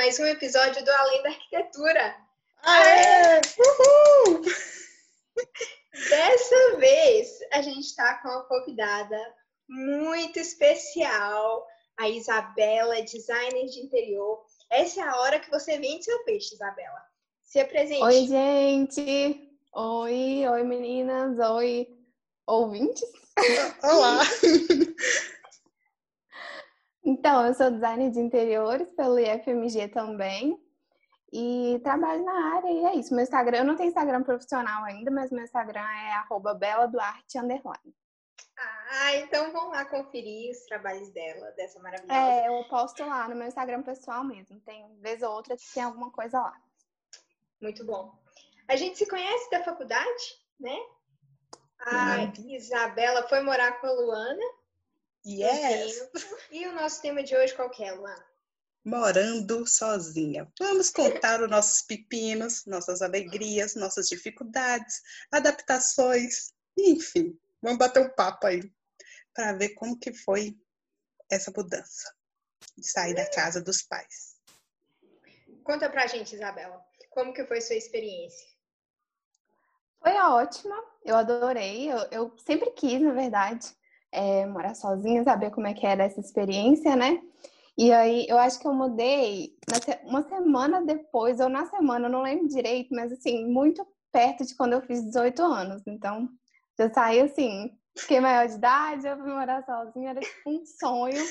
mais um episódio do Além da Arquitetura. Aê! Uhul! Dessa vez a gente está com uma convidada muito especial, a Isabela, designer de interior. Essa é a hora que você vende seu peixe, Isabela. Se apresente. Oi, gente! Oi, oi meninas, oi ouvintes. Olá! Então, eu sou designer de interiores pelo IFMG também. E trabalho na área e é isso. Meu Instagram, eu não tenho Instagram profissional ainda, mas meu Instagram é arroba beladuarte underline. Ah, então vão lá conferir os trabalhos dela, dessa maravilhosa. É, eu posto lá no meu Instagram pessoal mesmo. Tem vez ou outra que tem alguma coisa lá. Muito bom. A gente se conhece da faculdade, né? A Isabela foi morar com a Luana. Yes! E o nosso tema de hoje qual que é, Luana? Morando sozinha. Vamos contar os nossos pepinos, nossas alegrias, nossas dificuldades, adaptações, enfim. Vamos bater um papo aí para ver como que foi essa mudança de sair da casa dos pais. Conta pra gente, Isabela, como que foi sua experiência? Foi ótima, eu adorei. Eu, eu sempre quis, na verdade, é, morar sozinha, saber como é que era essa experiência, né? E aí, eu acho que eu mudei uma semana depois, ou na semana, eu não lembro direito, mas assim, muito perto de quando eu fiz 18 anos. Então, já saí assim, fiquei maior de idade, eu fui morar sozinha, era tipo um sonho,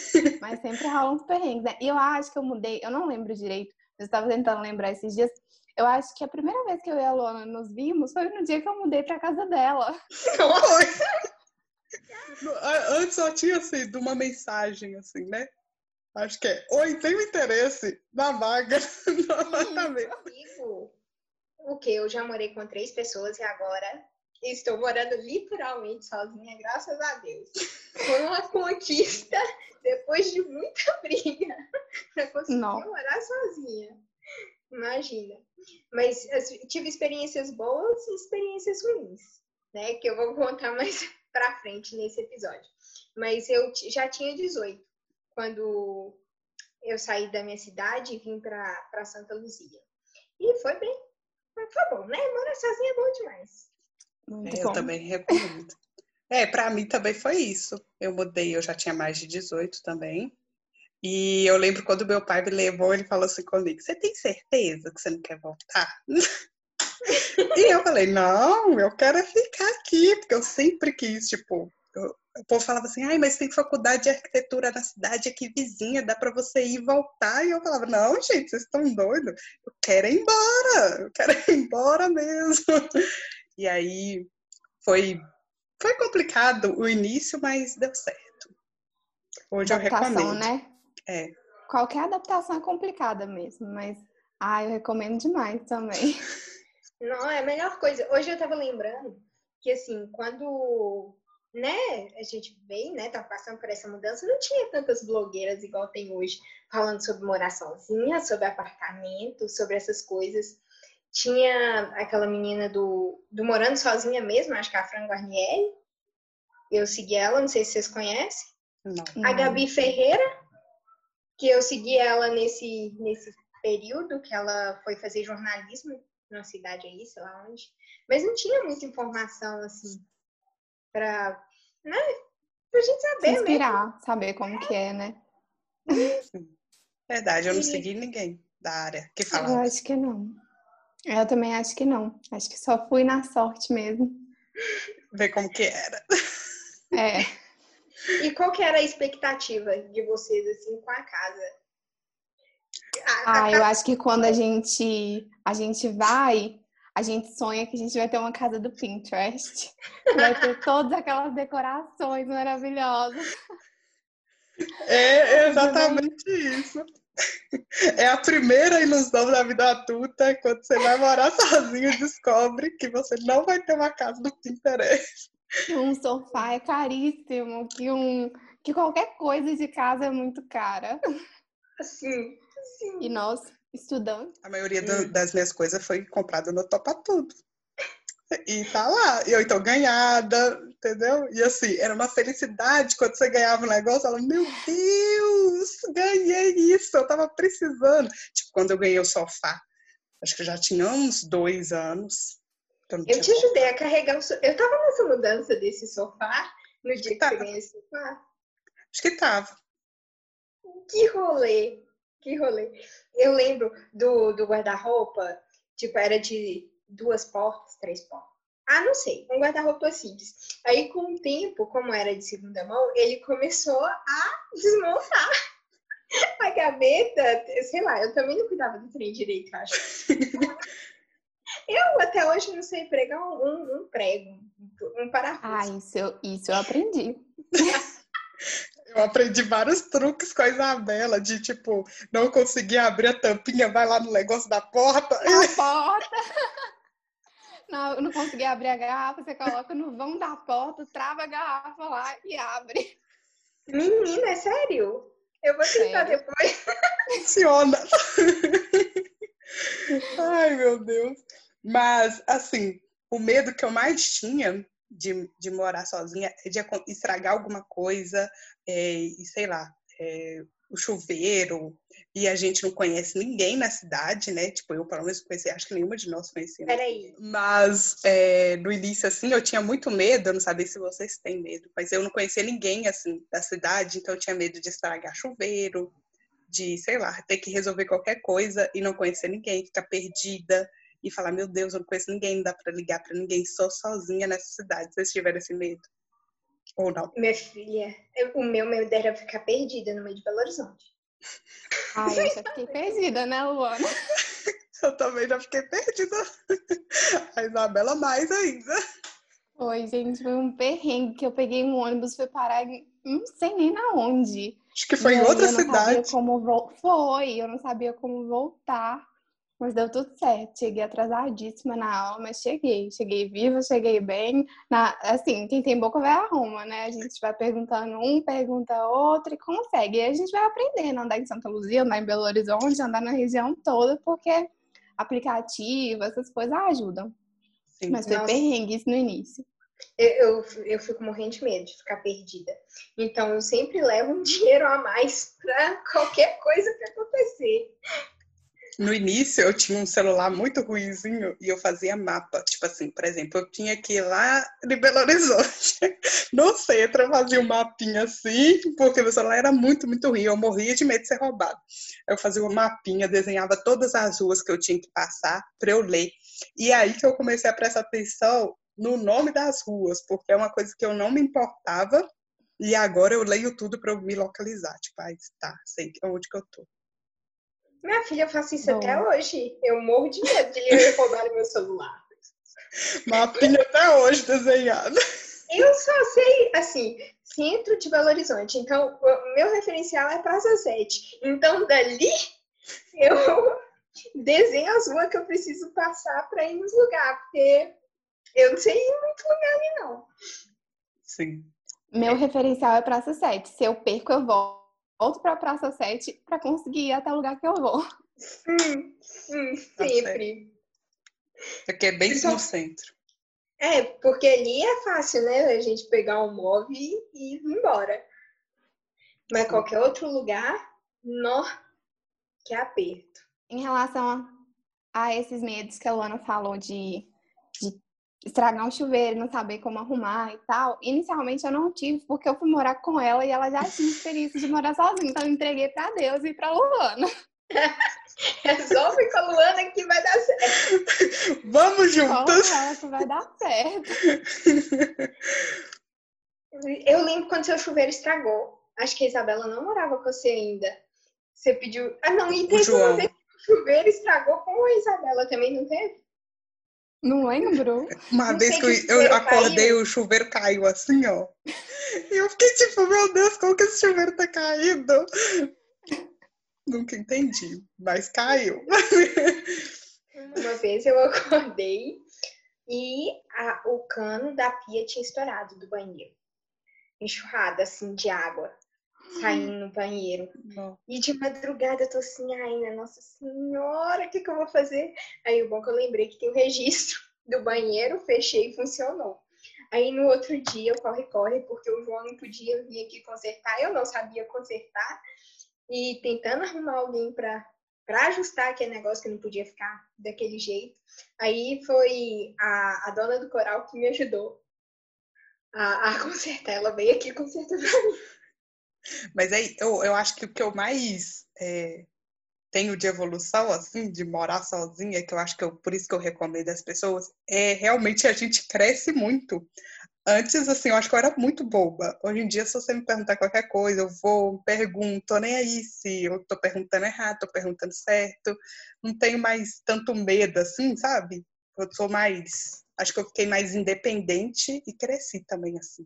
mas sempre rola uns perrengues, né? E eu acho que eu mudei, eu não lembro direito, eu estava tentando lembrar esses dias, eu acho que a primeira vez que eu e a Luana nos vimos foi no dia que eu mudei pra casa dela. Antes só tinha sido uma mensagem, assim, né? Acho que é, oi, tenho interesse na vaga. Amigo, o que? Eu já morei com três pessoas e agora estou morando literalmente sozinha, graças a Deus. Foi uma conquista depois de muita briga para conseguir Não. morar sozinha. Imagina. Mas assim, tive experiências boas e experiências ruins, né? Que eu vou contar mais pra frente nesse episódio. Mas eu já tinha 18 quando eu saí da minha cidade e vim para Santa Luzia. E foi bem. Foi bom, né? Morar sozinha é bom demais. Muito É, bom. eu também recomendo. É, para mim também foi isso. Eu mudei, eu já tinha mais de 18 também. E eu lembro quando meu pai me levou, ele falou assim comigo: Você tem certeza que você não quer voltar? e eu falei: Não, eu quero ficar aqui, porque eu sempre quis, tipo. eu- o povo falava assim, ai, mas tem faculdade de arquitetura na cidade aqui vizinha, dá para você ir e voltar. E eu falava, não, gente, vocês estão doidos? Eu quero ir embora, eu quero ir embora mesmo. E aí foi, foi complicado o início, mas deu certo. Hoje eu adaptação, recomendo. né? É. Qualquer adaptação é complicada mesmo, mas ah, eu recomendo demais também. Não, é a melhor coisa. Hoje eu tava lembrando que, assim, quando, né, a gente veio, né, tava passando por essa mudança, não tinha tantas blogueiras igual tem hoje, falando sobre morar sozinha, sobre apartamento, sobre essas coisas. Tinha aquela menina do, do Morando Sozinha mesmo, acho que é a Fran Guarnieri. Eu segui ela, não sei se vocês conhecem. Não. A. Gabi Ferreira, que eu segui ela nesse, nesse período que ela foi fazer jornalismo na cidade aí, sei lá onde. Mas não tinha muita informação, assim, pra, né, pra gente Se saber mesmo. inspirar, saber como que é, né? Verdade, eu não E- segui ninguém da área que Eu falava. acho que não. Eu também acho que não. Acho que só fui na sorte mesmo. Ver como que era. É. E qual que era a expectativa de vocês, assim, com a casa? Ah, eu acho que quando a gente a gente vai, a gente sonha que a gente vai ter uma casa do Pinterest. Vai ter todas aquelas decorações maravilhosas. É exatamente isso. É a primeira ilusão da vida adulta quando você vai morar sozinho e descobre que você não vai ter uma casa do Pinterest. Que um sofá é caríssimo, que um que qualquer coisa de casa é muito cara. Assim, assim. E nós, estudantes, A maioria do- das minhas coisas foi comprada no Topa Tudo. E tá lá. Eu então ganhada, entendeu? E assim, era uma felicidade quando você ganhava um negócio, ela, meu Deus, ganhei isso, eu tava precisando. Tipo, quando eu ganhei o sofá, acho que eu já tinha uns dois anos. Eu, eu te ajudei a carregar o sofá. Eu tava nessa mudança desse sofá no dia que, que você ganhou esse sofá. Acho que tava. Que rolê, que rolê. Eu lembro do, do guarda-roupa, tipo, era de duas portas, três portas. Ah, não sei, um guarda-roupa simples. Aí, com o tempo, como era de segunda mão, ele começou a desmontar a gaveta. Sei lá, eu também não cuidava do trem direito, acho. eu até hoje não sei pregar um, um prego, um parafuso. Ah, isso eu, isso eu aprendi. Eu aprendi vários truques com a Isabela, de tipo, não conseguir abrir a tampinha, vai lá no negócio da porta. Na porta! Não, não consegui abrir a garrafa, você coloca no vão da porta, trava a garrafa lá e abre. Menina, é sério? Eu vou tentar sério? depois. Funciona. Ai, meu Deus. Mas, assim, o medo que eu mais tinha de, de morar sozinha de estragar alguma coisa é, e, sei lá, é, o chuveiro, e a gente não conhece ninguém na cidade, né? Tipo, eu pelo menos conheci, acho que nenhuma de nós conhecia. Peraí. Mas é, no início, assim, eu tinha muito medo, eu não sabia se vocês têm medo, mas eu não conhecia ninguém, assim, da cidade, então eu tinha medo de estragar chuveiro, de, sei lá, ter que resolver qualquer coisa e não conhecer ninguém, ficar perdida e falar, meu Deus, eu não conheço ninguém, não dá pra ligar pra ninguém, sou sozinha nessa cidade. Vocês tiveram esse medo? Ou não? Minha filha, o meu medo era ficar perdida no meio de Belo Horizonte. Ai, eu já fiquei perdida, né, Luana? eu também já fiquei perdida. A Isabela mais ainda. Oi, gente, foi um perrengue que eu peguei um ônibus, fui parar em não sei nem na onde. Acho que foi em outra eu não cidade. Sabia como vo... Foi, eu não sabia como voltar. Mas deu tudo certo. Cheguei atrasadíssima na aula, mas cheguei. Cheguei viva, cheguei bem. Na, assim, quem tem boca vai arruma, né? A gente vai perguntando um, pergunta outro e consegue. E a gente vai aprendendo a andar em Santa Luzia, andar em Belo Horizonte, andar na região toda, porque aplicativo, essas coisas ajudam. Sim, mas foi nossa. perrengue isso no início. Eu, eu, eu, fico morrendo de medo de ficar perdida. Então, eu sempre levo um dinheiro a mais para qualquer coisa que acontecer no início eu tinha um celular muito ruimzinho e eu fazia mapa. Tipo assim, por exemplo, eu tinha que ir lá de Belo Horizonte. No centro eu fazia um mapinha assim, porque meu celular era muito, muito ruim. Eu morria de medo de ser roubado. Eu fazia uma mapinha, desenhava todas as ruas que eu tinha que passar para eu ler. E aí que eu comecei a prestar atenção no nome das ruas, porque é uma coisa que eu não me importava. E agora eu leio tudo para eu me localizar. Tipo, ah, tá, sei onde que eu tô. Minha filha, eu faço isso Bom. até hoje. Eu morro de medo de lhe roubar meu celular. Mapinha até hoje desenhado. Eu só sei, assim, centro de Belo Horizonte. Então, o meu referencial é Praça 7. Então, dali, eu desenho as ruas que eu preciso passar para ir nos lugares. Porque eu não sei ir muito lugar ali, não. Sim. Meu referencial é Praça 7. Se eu perco, eu volto volto para a Praça 7 para conseguir ir até o lugar que eu vou. Hum, hum, sempre. Aqui é bem então, no centro. É, porque ali é fácil, né? A gente pegar um móvel e ir embora. Mas qualquer outro lugar, nó, que aperto. Em relação a esses medos que a Luana falou de estragar um chuveiro, não saber como arrumar e tal. Inicialmente eu não tive, porque eu fui morar com ela e ela já tinha experiência de morar sozinha. Então eu entreguei para Deus e para Luana. Resolve com a Luana que vai dar certo. Vamos juntas. Com ela que vai dar certo. Eu lembro quando seu chuveiro estragou. Acho que a Isabela não morava com você ainda. Você pediu. Ah, não, e teve uma vez que o chuveiro estragou com a Isabela também, não teve? Não lembro. Uma não vez que eu, eu acordei, caiu. o chuveiro caiu assim, ó. E eu fiquei tipo, meu Deus, como que esse chuveiro tá caído? Nunca entendi, mas caiu. Uma vez eu acordei e a, o cano da pia tinha estourado do banheiro. Enxurrada, assim, de água saindo no banheiro. Não. E de madrugada eu tô assim, ai, nossa senhora, o que, que eu vou fazer? Aí o bom é que eu lembrei que tem o registro do banheiro, fechei e funcionou. Aí no outro dia eu corre-corre, porque o João não podia vir aqui consertar, eu não sabia consertar. E tentando arrumar alguém para para ajustar aquele negócio que não podia ficar daquele jeito. Aí foi a, a dona do coral que me ajudou a, a consertar. Ela veio aqui consertar pra mim. Mas aí eu, eu acho que o que eu mais é, tenho de evolução, assim, de morar sozinha, que eu acho que eu, por isso que eu recomendo as pessoas, é realmente a gente cresce muito. Antes, assim, eu acho que eu era muito boba. Hoje em dia, se você me perguntar qualquer coisa, eu vou, pergunto, nem aí se eu tô perguntando errado, tô perguntando certo. Não tenho mais tanto medo, assim, sabe? Eu sou mais. Acho que eu fiquei mais independente e cresci também, assim.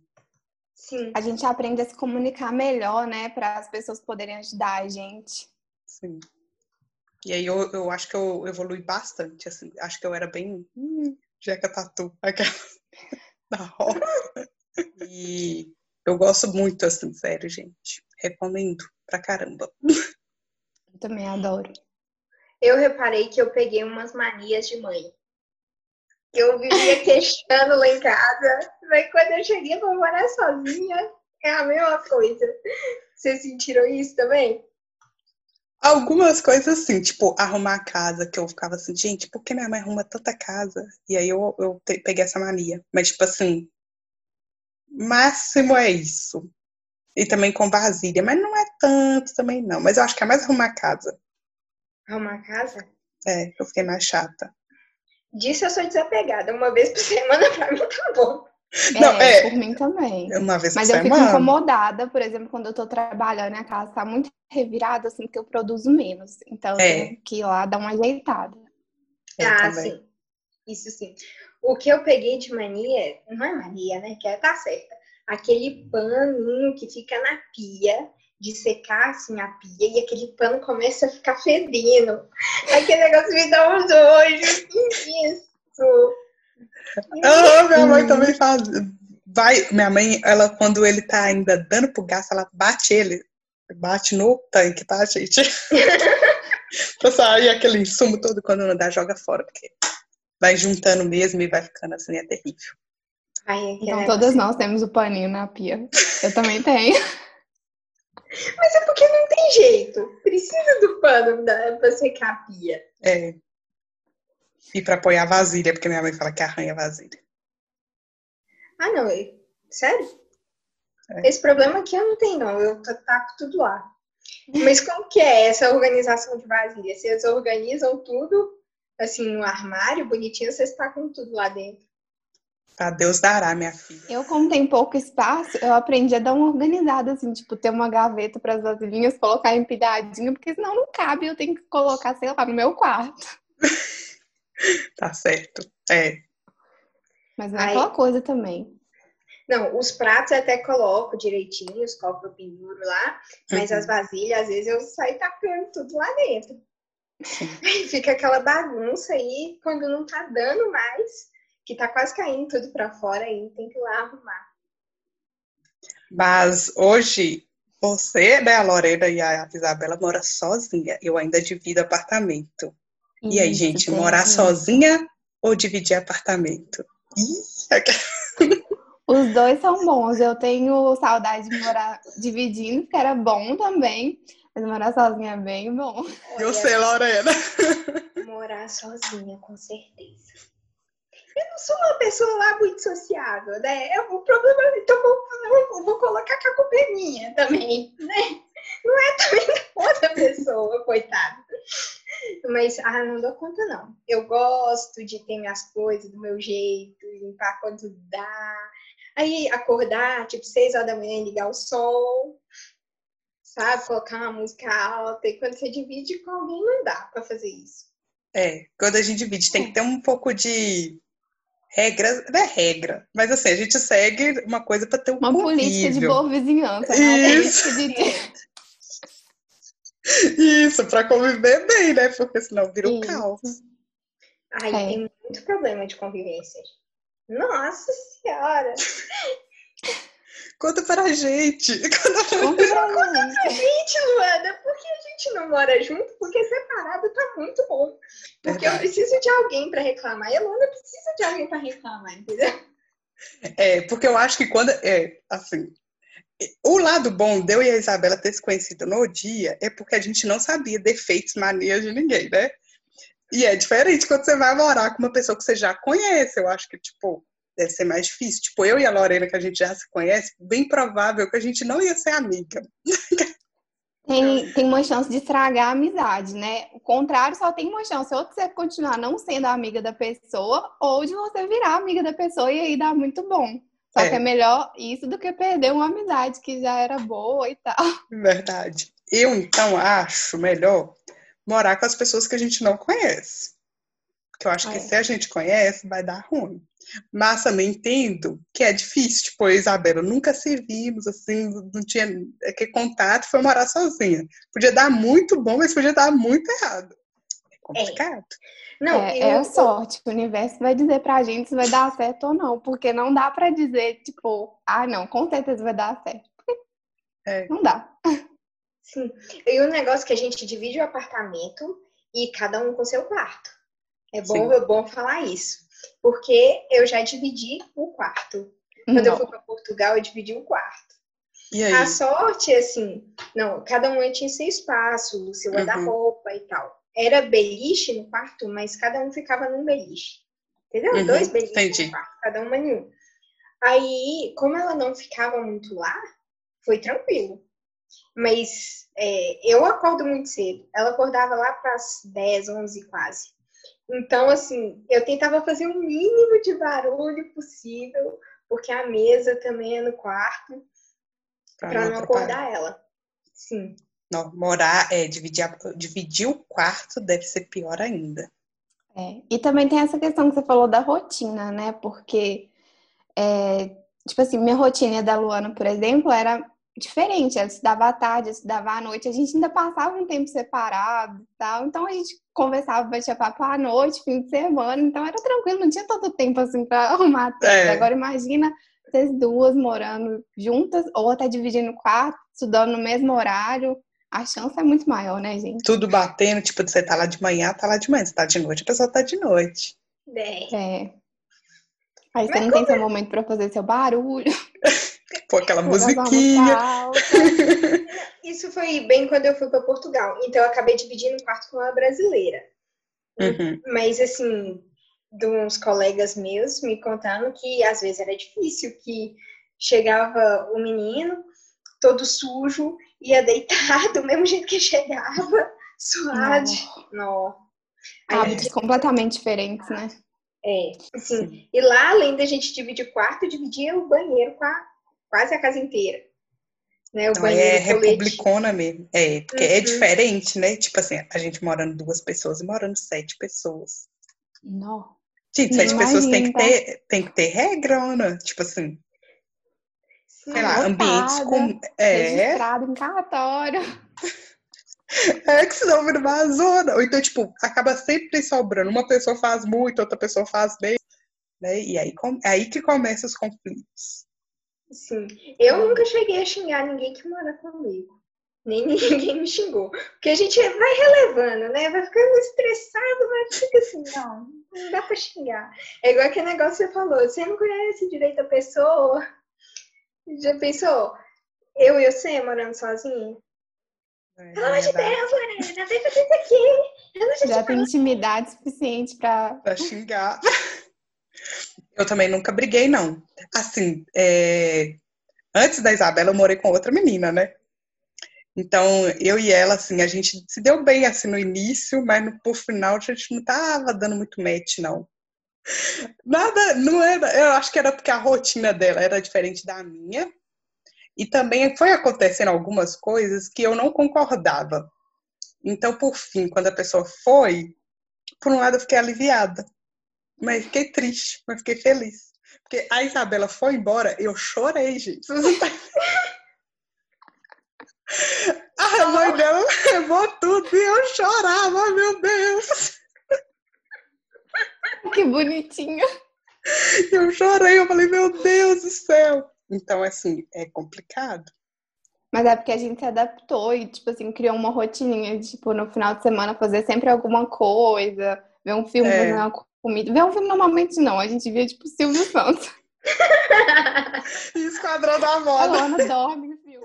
Sim. A gente aprende a se comunicar melhor, né? Para as pessoas poderem ajudar a gente. Sim. E aí eu, eu acho que eu evolui bastante, assim. Acho que eu era bem. Hum, Jeca Tatu, aquela da roça. E eu gosto muito, assim, sério, gente. Recomendo pra caramba. Eu também adoro. Eu reparei que eu peguei umas manias de mãe. Eu vivia queixando lá em casa, mas quando eu cheguei pra morar sozinha, é a mesma coisa. Vocês sentiram isso também? Algumas coisas assim, tipo, arrumar a casa, que eu ficava assim, gente, por que minha mãe arruma tanta casa? E aí eu, eu peguei essa mania. Mas, tipo assim, máximo é isso. E também com vasilha, mas não é tanto também não. Mas eu acho que é mais arrumar a casa. Arrumar a casa? É, eu fiquei mais chata. Disso eu sou desapegada. Uma vez por semana pra mim tá bom. Não, é, é, por mim também. Uma vez Mas por eu semana. fico incomodada, por exemplo, quando eu tô trabalhando e a casa tá muito revirada, assim, que eu produzo menos. Então eu É. tenho que ir lá dar uma ajeitada. Eu ah, também. sim. Isso sim. O que eu peguei de mania, não é mania, né? Que é, tá certa. Aquele paninho que fica na pia, de secar assim a pia, e aquele pano começa a ficar fedendo. Aquele negócio me dá um nojo. Que isso? Ah, minha mãe Hum. também faz. Vai, minha mãe, ela, quando ele tá ainda dando pro gasto, ela bate ele. Bate no tanque, tá, gente? pra sair aquele insumo todo quando não dá, joga fora, porque vai juntando mesmo e vai ficando assim, é terrível. Ai, Então todas nós temos o paninho na pia. Eu também tenho. Mas é porque não tem jeito. Precisa do pano pra secar a pia. É. E pra apoiar a vasilha, porque minha mãe fala que arranha a vasilha. Ah, não. eu- Sério? É. Esse problema aqui eu não tenho, não. Eu taco tudo lá. Mas como que é essa organização de vasilha? Vocês organizam tudo, assim, no armário, bonitinho, vocês tacam tudo lá dentro. Pra Deus dará, minha filha. Eu, como tem pouco espaço, eu aprendi a dar uma organizada, assim, tipo, ter uma gaveta para as vasilhinhas, colocar empilhadinho, porque senão não cabe, eu tenho que colocar, sei lá, no meu quarto. Tá certo. É. Mas não é aquela coisa também. Não, os pratos eu até coloco direitinho, os copos eu penduro lá, mas Uhum. as vasilhas, às vezes eu saio tacando tudo lá dentro. Aí fica aquela bagunça aí, quando não tá dando mais, que tá quase caindo tudo pra fora, aí tem que ir lá arrumar. Mas hoje, você, né, a Lorena e a Isabela moram sozinha. Eu ainda divido apartamento. E aí, gente, tem morar sozinha ou dividir apartamento? Os dois são bons. Eu tenho saudade de morar dividindo, que era bom também. Mas morar sozinha é bem bom. Eu Olha, sei, Lorena. Morar sozinha, com certeza. Eu não sou uma pessoa lá muito sociável, né? É o problema, então vou, vou, colocar que a culpa é minha também, né? Não é também outra pessoa, coitada. Mas, ah, não dou conta, não. Eu gosto de ter minhas coisas do meu jeito, limpar quando dá. Aí, acordar, tipo, seis horas da manhã e ligar o som, sabe? Colocar uma música alta. E quando você divide com alguém, não dá pra fazer isso. É, quando a gente divide, tem que ter um pouco de regras, não é regra, mas assim, a gente segue uma coisa para ter um Uma política de convívio. boa vizinhança, né? Isso. de... Isso, para conviver bem, né? Porque senão vira um Isso. caos. Ai, É. tem muito problema de convivência. Nossa Senhora! Conta para a gente. Conta Conta pra gente. Luana, por que a gente não mora junto? Porque separado tá muito bom. Porque eu Verdade. preciso de alguém pra reclamar. E a Luana precisa de alguém pra reclamar, entendeu? É, porque eu acho que quando. É, assim. O lado bom de eu e a Isabela ter se conhecido no dia é porque a gente não sabia defeitos, manias de ninguém, né? E é diferente quando você vai morar com uma pessoa que você já conhece. Eu acho que, tipo, deve ser mais difícil. Tipo, eu e a Lorena, que a gente já se conhece, bem provável que a gente não ia ser amiga. Tem, tem uma chance de estragar a amizade, né? O contrário só tem uma chance, ou de você continuar não sendo amiga da pessoa, ou de você virar amiga da pessoa e aí dá muito bom. Só é. que é melhor isso do que perder uma amizade que já era boa e tal. Verdade. Eu, então, acho melhor morar com as pessoas que a gente não conhece. Porque eu acho é. que se a gente conhece, vai dar ruim. Mas também entendo que é difícil. Tipo, a Isabela, nunca se vimos, assim, não tinha que contato, foi morar sozinha. Podia dar muito bom, mas podia dar muito errado. É complicado. É. Não, é, eu... é a sorte. O universo vai dizer pra gente se vai dar certo ou não. Porque não dá pra dizer, tipo, ah, não, com certeza vai dar certo. É. Não dá. Sim. E o negócio é que a gente divide o apartamento e cada um com seu quarto. É bom, é bom falar isso. Porque eu já dividi o quarto. Quando não. eu fui para Portugal, eu dividi o quarto. A sorte, assim, não, cada um tinha seu espaço, o seu uhum. guarda-roupa e tal. Era beliche no quarto, mas cada um ficava num beliche. Entendeu? Uhum. Dois beliches Entendi. no quarto, cada uma em um. Aí, como ela não ficava muito lá, foi tranquilo. Mas é, eu acordo muito cedo. Ela acordava lá para as 10, 11 quase. Então, assim, eu tentava fazer o mínimo de barulho possível, porque a mesa também é no quarto, para não, acordar ela. Sim. Não, morar, é, dividir, dividir o quarto deve ser pior ainda. É, e também tem essa questão que você falou da rotina, né? Porque, é, tipo assim, minha rotina da Luana, por exemplo, era diferente. Ela estudava à tarde, eu estudava à noite. A gente ainda passava um tempo separado e tal. Então a gente conversava, batia papo à noite, fim de semana. Então era tranquilo, não tinha tanto tempo assim para arrumar tudo. É. Agora imagina vocês duas morando juntas ou até dividindo quarto, estudando no mesmo horário. A chance é muito maior, né, gente? Tudo batendo, tipo, você tá lá de manhã, tá lá de manhã. Você tá de noite, a pessoa tá de noite. É. é. Aí você não tem seu momento para fazer seu barulho. Pô, aquela musiquinha. Isso foi bem quando eu fui para Portugal. Então eu acabei dividindo um quarto com uma brasileira. Uhum. Mas assim, de uns colegas meus me contando que às vezes era difícil, que chegava o menino todo sujo, ia deitar do mesmo jeito que chegava, suado. Não. Hábitos completamente diferentes, né? É, assim, e lá, além da gente dividir o quarto, dividia o banheiro com a quase a casa inteira. Né? O Não, é republicana mesmo. É, porque é uhum. é diferente, né? Tipo assim, a gente morando duas pessoas e morando sete pessoas. Não. Tipo, sete pessoas tem que ter, tem que ter regra, né? Tipo assim. Sei lá, ambientes com. É. Registrado em cartório. É que senão vira uma zona. Ou então, tipo, acaba sempre sobrando. Uma pessoa faz muito, outra pessoa faz bem. Né? E aí, é aí que começam os conflitos. Sim. Eu nunca cheguei a xingar ninguém que mora comigo. Nem ninguém me xingou. Porque a gente vai relevando, né? Vai ficando estressado, mas fica assim, não, não dá pra xingar. É igual aquele negócio que você falou, você não conhece direito a pessoa. Já pensou? Eu e você morando sozinho? É, Pelo amor de Deus, Lorena, deixa isso aqui. Já tem intimidade suficiente pra... pra xingar. Eu também nunca briguei, não. Assim, é... antes da Isabela, eu morei com outra menina, né? Então, eu e ela, assim, a gente se deu bem, assim, no início, mas no, por final a gente não tava dando muito match, não. Nada, não era, eu acho que era porque a rotina dela era diferente da minha, e também foi acontecendo algumas coisas que eu não concordava. Então, por fim, quando a pessoa foi, por um lado eu fiquei aliviada, mas fiquei triste, mas fiquei feliz. Porque a Isabela foi embora, eu chorei, gente. A mãe dela levou tudo e eu chorava, meu Deus. Que bonitinha. Eu chorei, eu falei, meu Deus do céu. Então, assim, é complicado. Mas é porque a gente se adaptou e, tipo assim, criou uma rotininha, tipo, no final de semana fazer sempre alguma coisa, ver um filme, é. fazer uma comida. Ver um filme normalmente não, a gente via tipo Silvio Santos. Esquadrão da A moda. Luana dorme, viu?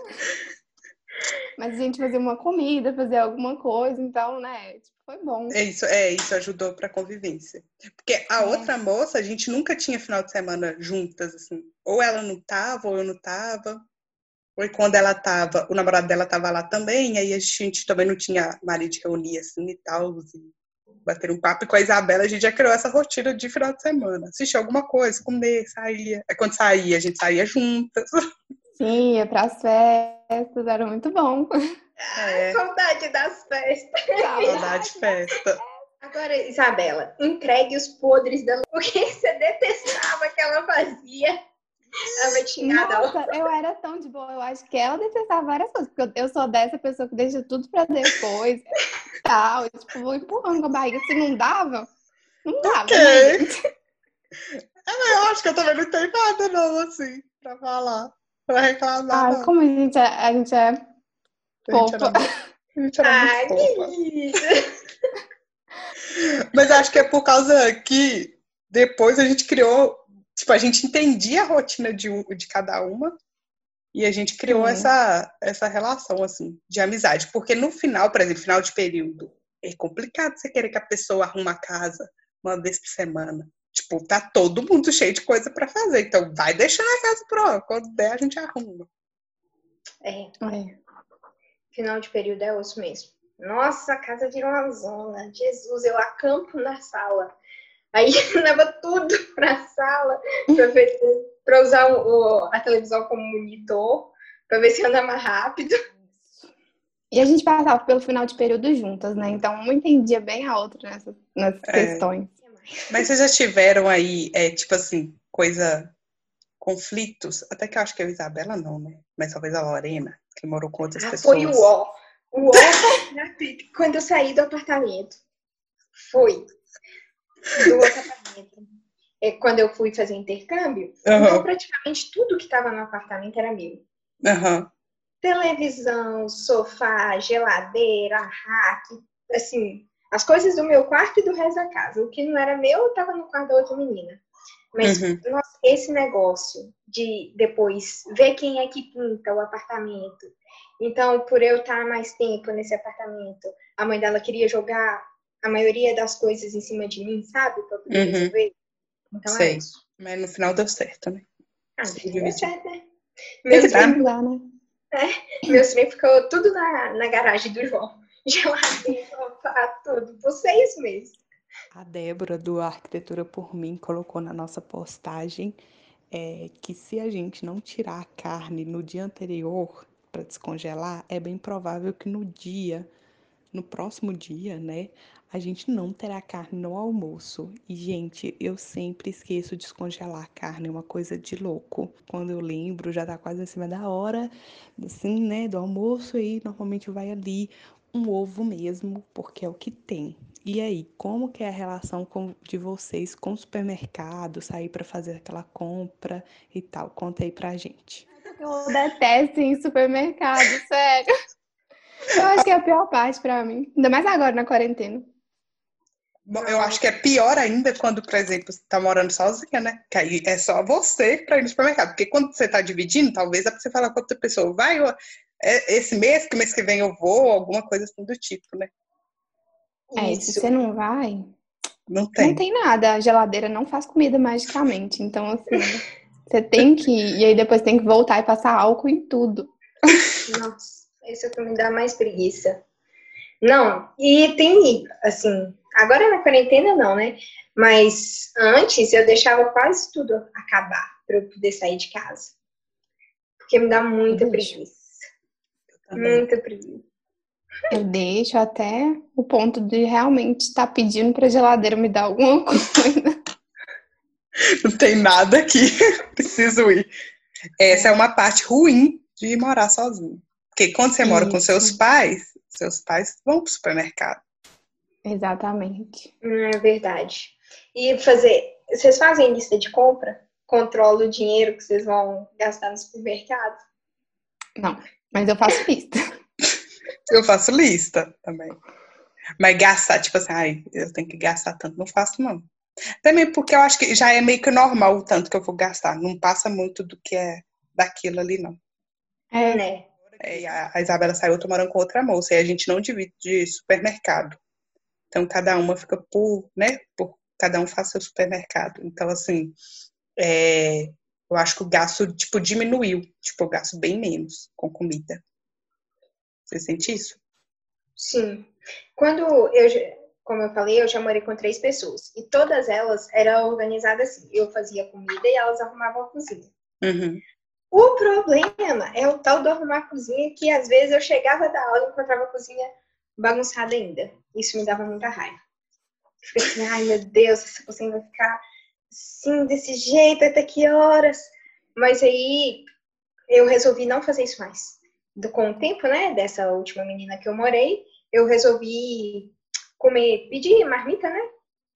Mas a gente fazia uma comida, fazia alguma coisa, então, né? Tipo, foi bom. É isso, é, isso ajudou pra convivência. Porque a É. outra moça, a gente nunca tinha final de semana juntas, assim. Ou ela não tava, ou eu não tava. Ou quando ela tava, o namorado dela tava lá também, aí a gente também não tinha marido de reunir assim e tal, e bater um papo. E com a Isabela, a gente já criou essa rotina de final de semana. Assistir alguma coisa, comer, saía. Aí quando saía, a gente saía juntas. Sim, ia pras festas, era muito bom. É, Saudade das festas. saudade de festa. Agora, Isabela, entregue os podres da Lu. O que você detestava que ela fazia? Ela vai xingar Nossa, eu era tão de boa. Eu acho que ela detestava várias coisas, porque eu, eu sou dessa pessoa que deixa tudo pra depois. tal, eu, tipo, vou empurrando com a barriga. Se não dava, não dava. Ok. né? É, eu acho que eu também não tenho nada, não, assim, pra falar. Pra reclamar. Ai, não. como a gente é, a gente é A gente era fofa. a gente era Ai, fofa. Mas acho que é por causa que depois a gente criou, tipo, a gente entendia a rotina de, de cada uma e a gente criou Sim. essa, essa relação, assim, de amizade. Porque no final, por exemplo, final de período, é complicado você querer que a pessoa arruma a casa uma vez por semana. Tipo, tá todo mundo cheio de coisa pra fazer. Então, vai deixando a casa pronta. Quando der, a gente arruma. É, É. final de período é osso mesmo. Nossa, a casa virou uma zona. Jesus, eu acampo na sala. Aí leva tudo pra sala pra, ver- pra usar o- a televisão como monitor, pra ver se anda mais rápido. E a gente passava pelo final de período juntas, né? Então, uma entendia bem a outra nessas, nessas É. questões. Mas vocês já tiveram aí, é, tipo assim, coisa, conflitos? Até que eu acho que a Isabela não, né? Mas talvez a Lorena, que morou com outras Ah, pessoas. foi o ó. O ó quando eu saí do apartamento. Foi. Do apartamento. É, quando eu fui fazer intercâmbio, então Aham, praticamente tudo que estava no apartamento era meu. aham. televisão, sofá, geladeira, rack, assim, as coisas do meu quarto e do resto da casa. O que não era meu estava no quarto da outra menina. Mas Uhum. nossa, esse negócio de depois ver quem é que pinta o apartamento. Então, por eu estar mais tempo nesse apartamento, a mãe dela queria jogar a maioria das coisas em cima de mim, sabe? Pra poder Uhum. resolver. Então é Sei. isso. Mas no final deu certo, né? Ah, Sim, deu certo, né? Dar. Não dá, né? Meus trem ficou tudo na, na garagem do João. Geladeira, sofá, tudo. Por seis meses. A Débora, do Arquitetura por Mim, colocou na nossa postagem é, que se a gente não tirar a carne no dia anterior para descongelar, é bem provável que no dia, no próximo dia, né, a gente não terá carne no almoço. E, gente, eu sempre esqueço de descongelar a carne, é uma coisa de louco. Quando eu lembro, já tá quase em cima da hora, assim, né, do almoço, e normalmente vai ali um ovo mesmo, porque é o que tem. E aí, como que é a relação com- de vocês com o supermercado, sair para fazer aquela compra e tal? Conta aí pra gente. Eu detesto em supermercado, sério. Eu acho que é a pior parte pra mim. Ainda mais agora na quarentena. Bom, eu acho que é pior ainda quando, por exemplo, você tá morando sozinha, né? Que aí é só você pra ir no supermercado. Porque quando você tá dividindo, talvez dá pra você falar com outra pessoa, vai, ó, é esse mês, que mês que vem eu vou, alguma coisa assim do tipo, né? É, se Isso. você não vai, Não não tem. tem nada. A geladeira não faz comida magicamente. Então, assim, você tem que ir. E aí depois tem que voltar e passar álcool em tudo. Nossa, isso é o que me dá mais preguiça. Não, e tem, assim, agora na quarentena não, né? Mas antes eu deixava quase tudo acabar para eu poder sair de casa. Porque me dá muita Eu preguiça. Muita preguiça. Eu deixo até o ponto de realmente estar pedindo pra geladeira me dar alguma coisa. Não tem nada aqui. Preciso ir. Essa é uma parte ruim de morar sozinho. Porque quando você mora com Isso. seus pais, seus pais vão pro supermercado. Exatamente. Hum, É verdade. E fazer. Vocês fazem lista de compra? Controla o dinheiro que vocês vão gastar no supermercado? Não, mas eu faço lista. Eu faço lista também. Mas gastar, tipo assim, ai, eu tenho que gastar tanto, não faço, não. Também porque eu acho que já é meio que normal o tanto que eu vou gastar. Não passa muito do que é daquilo ali, não. É, né? É, a, Isabela saiu, morando com outra moça, e a gente não divide de supermercado. Então, cada uma fica por, né, por, cada um faz seu supermercado. Então, assim, é, eu acho que o gasto, tipo, diminuiu. Tipo, eu gasto bem menos com comida. Você sente isso? Sim. Quando eu, como eu falei, eu já morei com três pessoas. E todas elas eram organizadas assim. Eu fazia comida e elas arrumavam a cozinha. Uhum. O problema é o tal do arrumar a cozinha, que às vezes eu chegava da aula e encontrava a cozinha bagunçada ainda. Isso me dava muita raiva. Fiquei assim, ai meu Deus, essa cozinha vai ficar assim, desse jeito, até que horas? Mas aí eu resolvi não fazer isso mais. Com o tempo, né, dessa última menina que eu morei, eu resolvi comer, pedir marmita, né?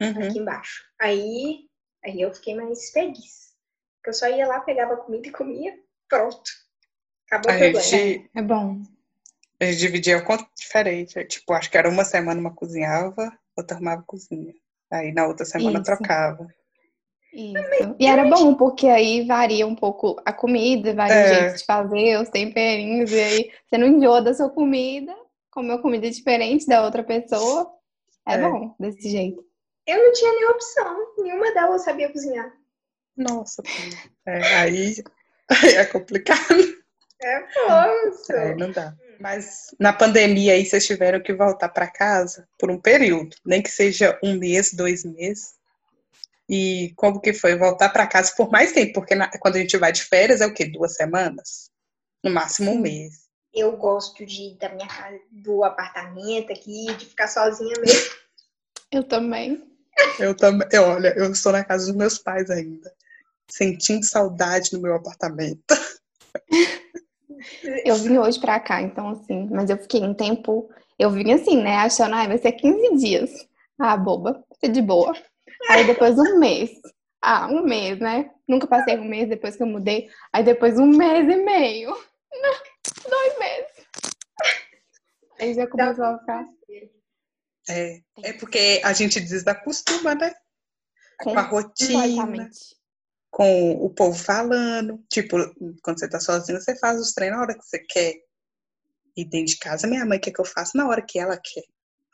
Uhum. Aqui embaixo. Aí, aí eu fiquei mais preguiça. Porque eu só ia lá, pegava comida e comia, pronto. Acabou A o problema. gente, É bom. A gente dividia o conto diferente. Tipo, acho que era uma semana uma cozinhava, outra arrumava cozinha. Aí na outra semana Isso. trocava. Isso. E era bom, porque aí varia um pouco a comida, varia É. o jeito de fazer, os temperinhos, e aí você não enjoa da sua comida, comeu comida diferente da outra pessoa. É, É. bom desse jeito. Eu não tinha nenhuma opção. Nenhuma delas sabia cozinhar. Nossa, é, aí, aí é complicado. É, moço. Aí não dá. Mas na pandemia aí vocês tiveram que voltar para casa por um período, nem que seja um mês, dois meses. E como que foi voltar para casa por mais tempo? Porque na- quando a gente vai de férias é o quê? Duas semanas? No máximo um mês. Eu gosto de da minha casa, do apartamento aqui, de ficar sozinha mesmo. Eu também. Eu também, olha, eu estou na casa dos meus pais ainda, sentindo saudade no meu apartamento. Eu vim hoje pra cá, então assim, mas eu fiquei um tempo. Eu vim assim, né? Achando, ai, vai ser 15 dias. Ah, boba, vai ser de boa. Aí depois um mês. Ah, um mês, né? Nunca passei um mês depois que eu mudei. Aí depois um mês e meio. Dois meses. Aí já começou a ficar É, é porque a gente desacostuma, né? Com a rotina, completamente. Com o povo falando. Tipo, quando você tá sozinha, você faz os treinos na hora que você quer. E dentro de casa, minha mãe quer que eu faça na hora que ela quer.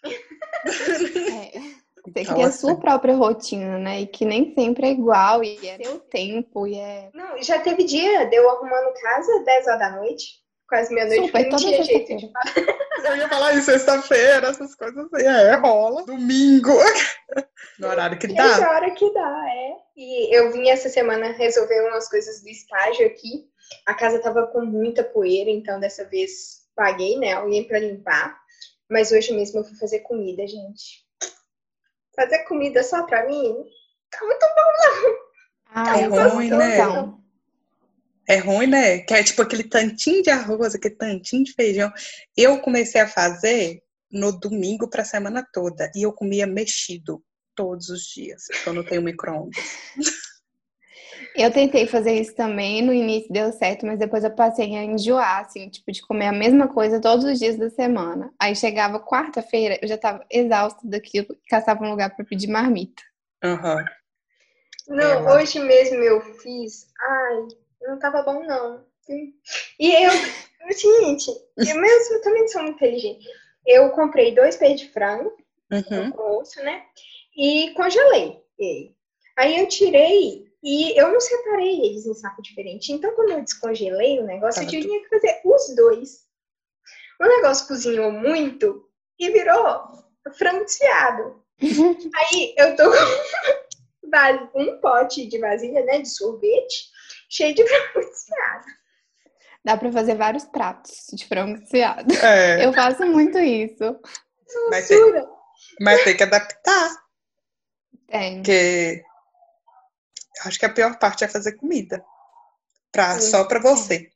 É. Você Então, cria a sua própria rotina, né? E que nem sempre é igual, e é seu tempo, e é. Não, já teve dia de eu arrumando casa 10 horas da noite, quase meia-noite, Super, porque não toda tinha jeito de sexta-feira. Eu ia falar isso, sexta-feira, essas coisas assim. É, rola. Domingo. No horário que essa dá. hora que dá, é. E eu vim essa semana resolver umas coisas do estágio aqui. A casa tava com muita poeira, então dessa vez paguei, né, alguém pra limpar. Mas hoje mesmo eu fui fazer comida, gente. Fazer comida só pra mim tá muito Ah, É eu ruim, né? então. É ruim, né? Que é tipo aquele tantinho de arroz, aquele tantinho de feijão. Eu comecei a fazer no domingo pra semana toda. E eu comia mexido todos os dias, porque eu não tenho micro-ondas. Eu tentei fazer isso também, no início deu certo, mas depois eu passei a enjoar, assim, tipo, de comer a mesma coisa todos os dias da semana. Aí chegava quarta-feira, eu já tava exausta daquilo e caçava um lugar pra pedir marmita. Aham. Não, É, hoje mesmo eu fiz. Ai, não tava bom, não. E eu, gente, eu mesmo eu também sou muito inteligente. Eu comprei dois pés de frango, Uhum. osso, né? E congelei ele. Aí eu tirei e eu não separei eles em saco diferente. Então, quando eu descongelei o negócio, eu tinha que fazer os dois. O negócio cozinhou muito e virou frango desfiado. Aí eu tô com um pote de vasilha, né, de sorvete, cheio de frango desfiado. Dá pra fazer vários pratos de frango desfiado. É, Eu faço muito isso. mas, tem, mas tem que adaptar, Tem. porque acho que a pior parte é fazer comida. Pra, Sim. só pra você.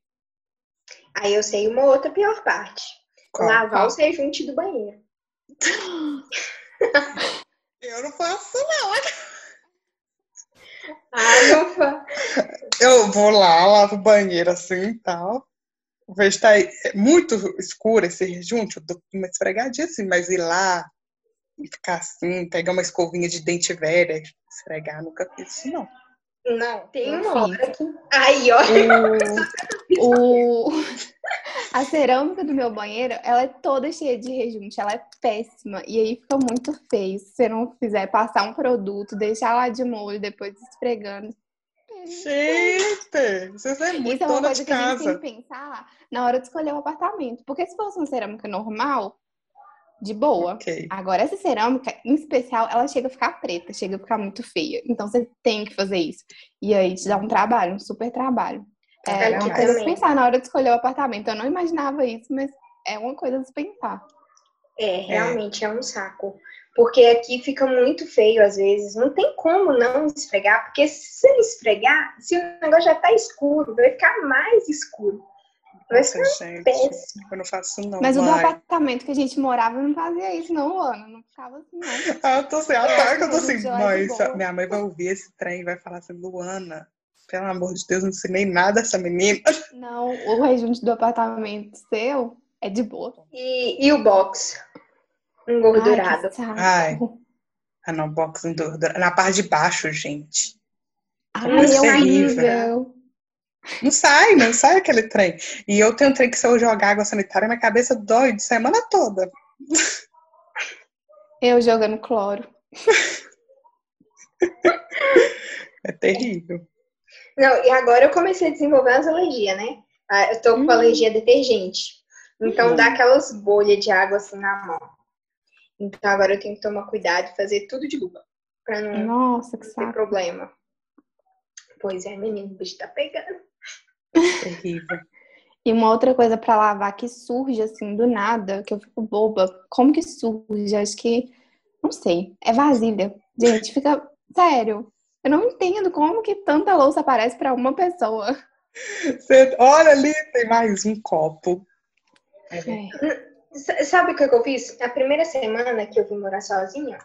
Aí eu sei uma outra pior parte. Qual? Lavar os rejunte do banheiro. Eu não faço, não. Ah, não fa... Eu vou lá, lavo o banheiro assim e tal. Vejo que tá muito escuro esse rejunte, eu dou uma esfregadinha assim, mas ir lá e ficar assim, pegar uma escovinha de dente velha, esfregar, nunca fiz isso, não. Não, tem uma hora que. Aí, ó. O, o- a cerâmica do meu banheiro, ela é toda cheia de rejunte, ela é péssima. E aí fica muito feio. Se você não fizer passar um produto, deixar lá de molho, depois esfregando. Gente, vocês é muito Isso é uma coisa de que a gente tem casa. que pensar na hora de escolher o apartamento. Porque se fosse uma cerâmica normal, de boa. Ok. Agora, essa cerâmica, em especial, ela chega a ficar preta, chega a ficar muito feia. Então, você tem que fazer isso. E aí, te dá um trabalho, um super trabalho. É Aqui uma coisa também. pensar na hora de escolher o apartamento. Eu não imaginava isso, mas é uma coisa se pensar. É, realmente é um saco. Porque aqui fica muito feio às vezes. Não tem como não esfregar, porque se não esfregar, se o negócio já tá escuro, vai ficar mais escuro. Vai ficar Nossa, gente, péssimo. eu não faço isso não, Mas o do mãe. apartamento que a gente morava não fazia isso, não, Ana. Não ficava assim, não. Ah, eu tô assim, ataca, eu tô assim, de mãe, minha mãe vai ouvir esse trem e vai falar assim, Luana, pelo amor de Deus, não ensinei nada a essa menina. Não, o rejunte do apartamento seu é de boa. E, e o box? Engordurado. Ai. Ai. Ah, não, box engordura. Na parte de baixo, gente. Ai, é é horrível. Não sai, não sai aquele trem. E eu tenho um trem que se eu jogar água sanitária, minha cabeça dói de semana toda. Eu jogando cloro. É terrível. Não, e agora eu comecei a desenvolver umas alergias, né? Ah, Eu tô com Hum. alergia a detergente. Então Hum. dá aquelas bolhas de água assim na mão. Então agora eu tenho que tomar cuidado e fazer tudo de luva. Pra não Nossa, que ter problema. Pois é, menino, o bicho tá pegando. Terrível. E uma outra coisa pra lavar que surge assim do nada, que eu fico boba. Como que surge? Acho que. Não sei. É vasilha. Gente, fica. Sério. Eu não entendo como que tanta louça aparece pra uma pessoa. Você- olha ali, tem mais um copo. É. S- Sabe o que eu fiz? A primeira semana que eu vim morar sozinha,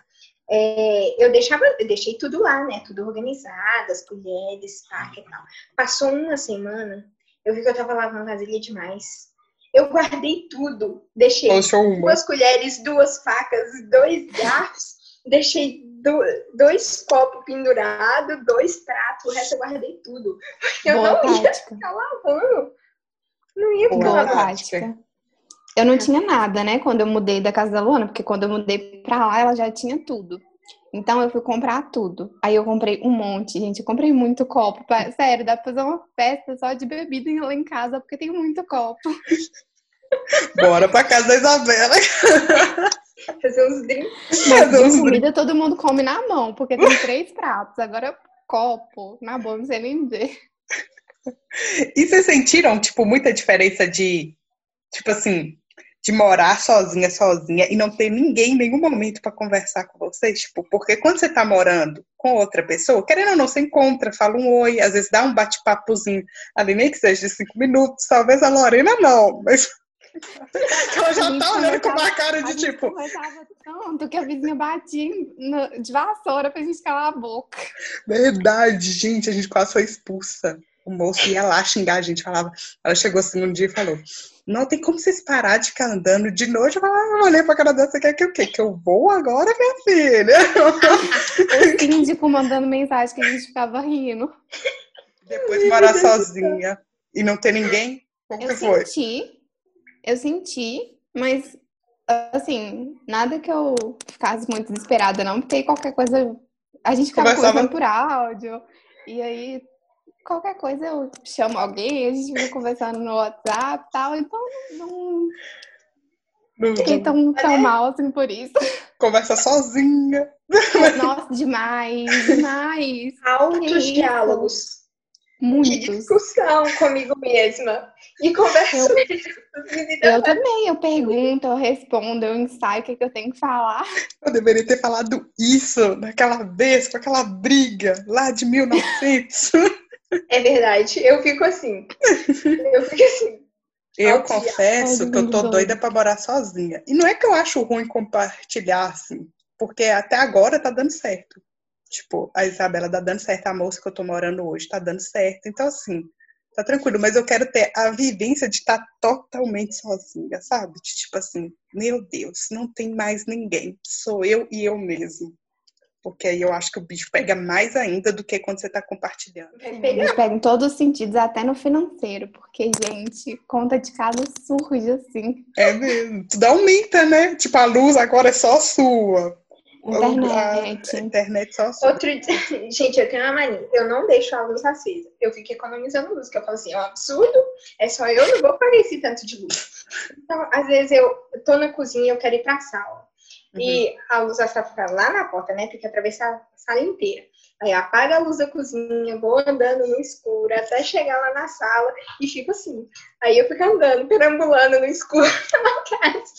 é, eu deixava, eu deixei tudo lá, né? Tudo organizado, as colheres, faca e tal. Passou uma semana, eu vi que eu tava lavando vasilha demais. Eu guardei tudo, deixei uma. duas colheres, duas facas, dois garfos, deixei do- dois copos pendurados, dois pratos, o resto eu guardei tudo. Eu Boa não ia tática. ficar lavando. Não ia ficar Boa lavando. Eu não tinha nada, né, quando eu mudei da casa da Luana, porque quando eu mudei pra lá, ela já tinha tudo. Então eu fui comprar tudo. Aí eu comprei um monte, gente. Eu comprei muito copo. Sério, dá pra fazer uma festa só de bebida lá em casa, porque tem muito copo. Bora pra casa da Isabela. Fazer uns drinks. Mas Fazer uns de comida todo mundo come na mão, porque tem três pratos. Agora copo, na boa, não sei nem ver. E vocês sentiram, tipo, muita diferença de, tipo assim, de morar sozinha, sozinha e não ter ninguém em nenhum momento pra conversar com vocês? Tipo, porque quando você tá morando com outra pessoa, querendo ou não, você encontra, fala um oi, às vezes dá um bate-papozinho ali, nem que seja de cinco minutos, talvez a Lorena não, mas ela já tá olhando com uma cara de tipo, conversava tanto que a vizinha batia no- de vassoura pra gente calar a boca. Verdade, gente, a gente quase foi expulsa. O moço ia lá xingar a gente, falava. Ela chegou assim um dia e falou: Não tem como vocês parar de ficar andando de noite. Eu falava, ah, olhei pra cara dela, você quer que o quê? Que eu vou agora, minha filha? O síndico mandando mensagem que a gente ficava rindo. Depois morar sozinha e não ter ninguém. Como Eu que foi? senti, eu senti, mas assim, nada que eu ficasse muito desesperada, não, porque qualquer coisa a gente ficava conversando por áudio, e aí qualquer coisa eu chamo alguém, a gente fica conversando no WhatsApp e tal, então não Não- fiquei tão, tão mal assim por isso. Conversa sozinha. Nossa, demais, demais. Altos isso? diálogos. Muitos. discussão comigo mesma. E conversa Eu-. Eu também, eu pergunto, eu respondo, eu ensaio o que, que eu tenho que falar. Eu deveria ter falado isso naquela vez, com aquela briga lá de 1900. É verdade. Eu fico assim. Eu fico assim. Eu confesso que eu tô doida pra morar sozinha. E não é que eu acho ruim compartilhar, assim, porque até agora tá dando certo. Tipo, a Isabela tá dando certo, a moça que eu tô morando hoje tá dando certo. Então, assim, tá tranquilo, mas eu quero ter a vivência de estar totalmente sozinha, sabe? De, tipo assim, meu Deus, não tem mais ninguém, sou eu e eu mesmo. Porque aí eu acho que o bicho pega mais ainda do que quando você tá compartilhando. Sim, eles pegam em todos os sentidos, até no financeiro, porque, gente, conta de casa surge assim. É mesmo. Tudo aumenta, né? Tipo, a luz agora é só sua. Internet. A internet só sua. Outro dia, gente, eu tenho uma mania. Eu não deixo a luz acesa. Eu fico economizando luz, que eu falo assim, é um absurdo. É só eu não vou pagar esse tanto de luz. Então, às vezes eu tô na cozinha e eu quero ir pra sala. E a luz vai ficar lá na porta, né? Tem que atravessar a sala inteira. Aí eu apago a luz da cozinha, vou andando no escuro até chegar lá na sala e fico assim. Aí eu fico andando, perambulando no escuro na casa.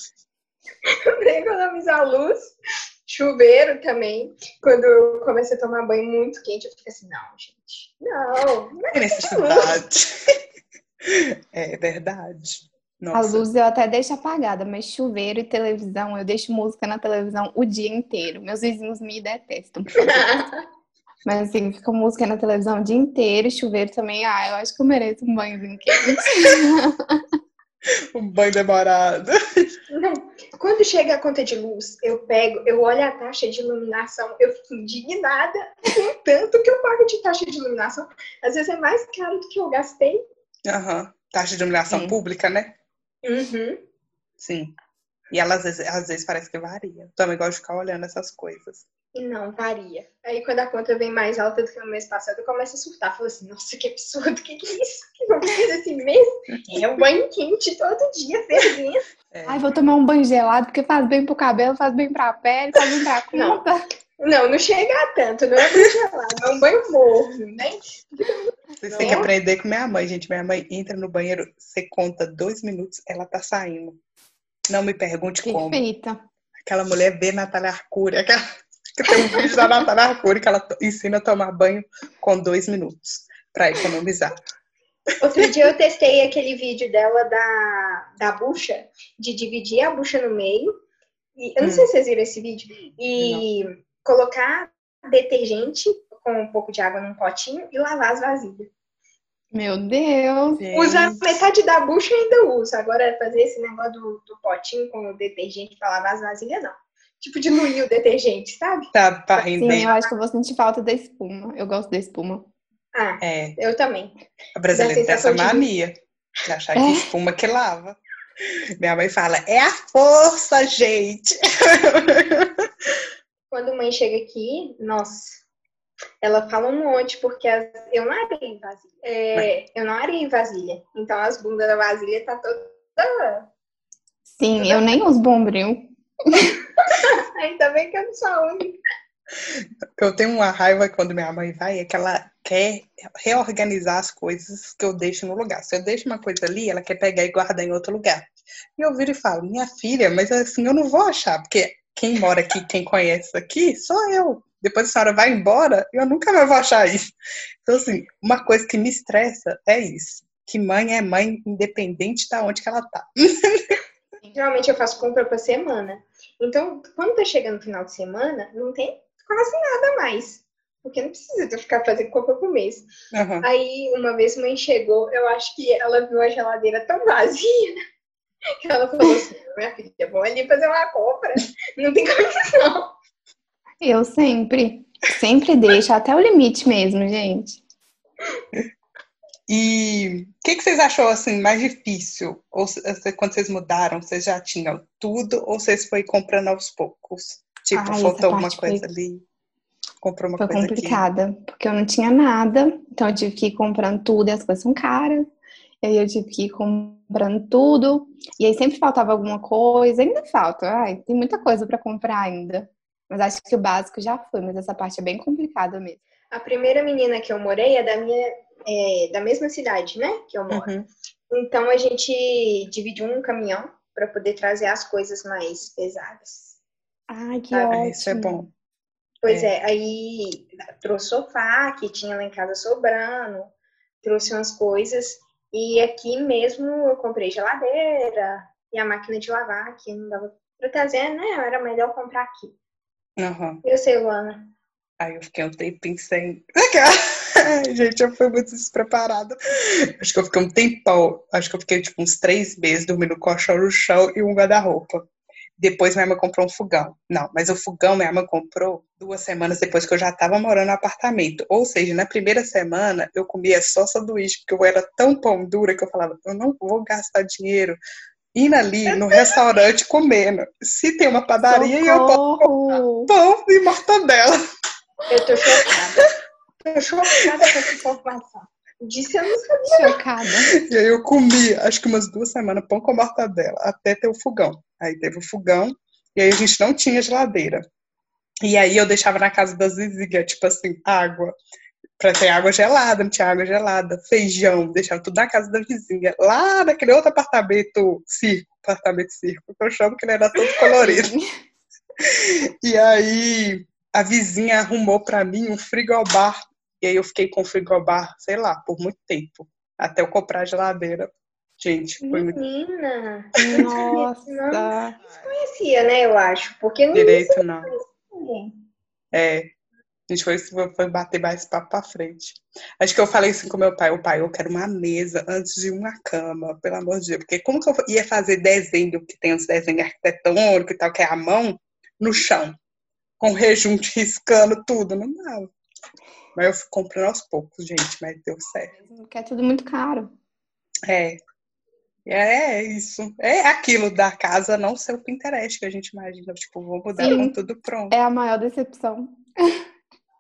pra economizar a luz. Chuveiro também. Quando eu começo a tomar banho muito quente, eu fico assim, não, gente. Não, não é necessidade. É verdade. A Nossa. luz eu até deixo apagada, mas chuveiro e televisão, eu deixo música na televisão o dia inteiro. Meus vizinhos me detestam. Mas assim, fica música na televisão o dia inteiro e chuveiro também. Ah, eu acho que eu mereço um banhozinho quente. Um banho demorado. Não, quando chega a conta de luz, eu pego, eu olho a taxa de iluminação, eu fico indignada com o tanto que eu pago de taxa de iluminação. Às vezes é mais caro do que eu gastei. Aham. Taxa de iluminação Sim. pública, né? Uhum. Sim. E ela às vezes, às vezes parece que varia. Também gosto de ficar olhando essas coisas. E não, varia. Aí quando a conta vem mais alta do que no mês passado, eu começo a surtar. Falo assim, nossa, que absurdo, que que é isso? O que eu fiz esse mês? É um banho quente todo dia, fervendo. É. Ai, vou tomar um banho gelado porque faz bem pro cabelo, faz bem pra pele, faz bem pra Não. conta. Não, não chega a tanto, não é banho gelado, é um banho morno, né? Vocês têm que aprender com minha mãe, gente. Minha mãe entra no banheiro, você conta dois minutos, ela tá saindo. Não me pergunte como. Perfeita. Aquela mulher vê Natália Arcuri. Aquela... que Tem um vídeo da Natália Arcuri que ela ensina a tomar banho com dois minutos pra economizar. Outro dia eu testei aquele vídeo dela da, da bucha, de dividir a bucha no meio. E, eu não Hum. sei se vocês viram esse vídeo. E colocar detergente com um pouco de água num potinho e lavar as vasilhas. Meu Deus. Usa metade da bucha ainda usa. Agora, fazer esse negócio do, do potinho com o detergente pra lavar as vasilhas, não. Tipo, diluir o detergente, sabe? Tá, tá Sim, rendendo. eu acho que eu vou sentir falta da espuma. Eu gosto da espuma. Ah, É, eu também. a brasileira tem essa de- mania de achar que É. espuma que lava. Minha mãe fala, é a força, gente. Quando mãe chega aqui, nossa, ela fala um monte, porque as- eu não arei vasilha. É, eu não arei vasilha. Então as bundas da vasilha tá toda. Sim, eu nem uso bombril. Ainda bem que eu não sou a única. Eu tenho uma raiva quando minha mãe vai, é que ela quer reorganizar as coisas que eu deixo no lugar. Se eu deixo uma coisa ali, ela quer pegar e guardar em outro lugar. E eu viro e falo, minha filha, mas assim, eu não vou achar, porque quem mora aqui, quem conhece aqui, sou eu. Depois a senhora vai embora, eu nunca mais vou achar isso. Então, assim, uma coisa que me estressa é isso. Que mãe é mãe, independente de onde que ela tá. Geralmente eu faço compra pra semana. Então, quando tá chegando o final de semana, não tem quase nada mais. Porque não precisa de ficar fazendo compra por mês. Aham. Aí, uma vez mãe chegou, eu acho que ela viu a geladeira tão vazia que ela falou assim: minha filha, vou ali fazer uma compra. Não tem condição. Eu sempre, sempre deixo até o limite mesmo, gente. E o que, que vocês achou assim mais difícil? Ou se- se- quando vocês mudaram, vocês já tinham tudo ou vocês foi comprando aos poucos? Tipo, Ah, faltou alguma parte foi- coisa ali, comprou uma Foi coisa complicada, porque eu não tinha nada, então eu tive que ir comprando tudo e as coisas são caras. E aí eu tive que ir comprando tudo, e aí sempre faltava alguma coisa, ainda falta, ai, tem muita coisa para comprar ainda. Mas acho que o básico já foi, mas essa parte é bem complicada mesmo. A primeira menina que eu morei é da minha. É, da mesma cidade, né? Que eu moro. Uhum. Então a gente dividiu um caminhão para poder trazer as coisas mais pesadas. Ai, que Ah, ótimo. Isso é bom. Pois é. aí trouxe sofá que tinha lá em casa sobrando, trouxe umas coisas. E aqui mesmo eu comprei geladeira e a máquina de lavar, que não dava pra trazer, né? Era melhor comprar aqui. Uhum. Eu sei, Luana. Aí eu fiquei um tempinho sem. Gente, eu fui muito despreparada. Acho que eu fiquei um tempão. Acho que eu fiquei tipo uns três meses dormindo com colchão no chão e um guarda-roupa. Depois minha irmã comprou um fogão. Não, mas o fogão minha irmã comprou duas semanas depois que eu já estava morando no apartamento. Ou seja, na primeira semana eu comia só sanduíche, porque eu era tão pão dura que eu falava, eu não vou gastar dinheiro indo ali no restaurante comendo. Se tem uma padaria, Socorro. eu posso comprar pão e mortadela. Eu tô chocada. Tô chocada com essa informação. Disse eu não sabia. Chocada. E aí eu comi, acho que umas duas semanas, pão com mortadela, até ter o fogão. Aí teve o fogão, e aí a gente não tinha geladeira. E aí eu deixava na casa das vizinhas, tipo assim, água. Pra ter água gelada, não tinha água gelada, feijão, deixava tudo na casa da vizinha. Lá naquele outro apartamento circo, apartamento circo, que eu chamo que ele era todo colorido. e aí a vizinha arrumou para mim um frigobar. E aí eu fiquei com o frigobar, sei lá, por muito tempo. Até eu comprar a geladeira. Gente, foi Menina! Muito... Nossa! Não conhecia, né, eu acho. Porque não Direito não. É. A gente foi, foi bater mais papo pra frente. Acho que eu falei assim com meu pai, o pai, eu quero uma mesa antes de uma cama, pelo amor de Deus. Porque como que eu ia fazer desenho, que tem os desenhos arquitetônicos e tal, que é a mão, no chão? Com rejunte riscando tudo, não dava. Mas eu fui comprando aos poucos, gente, mas deu certo. Porque é tudo muito caro. É. É isso. É aquilo da casa não ser o Pinterest que a gente imagina. Tipo, vou mudar Sim. com tudo pronto. É a maior decepção.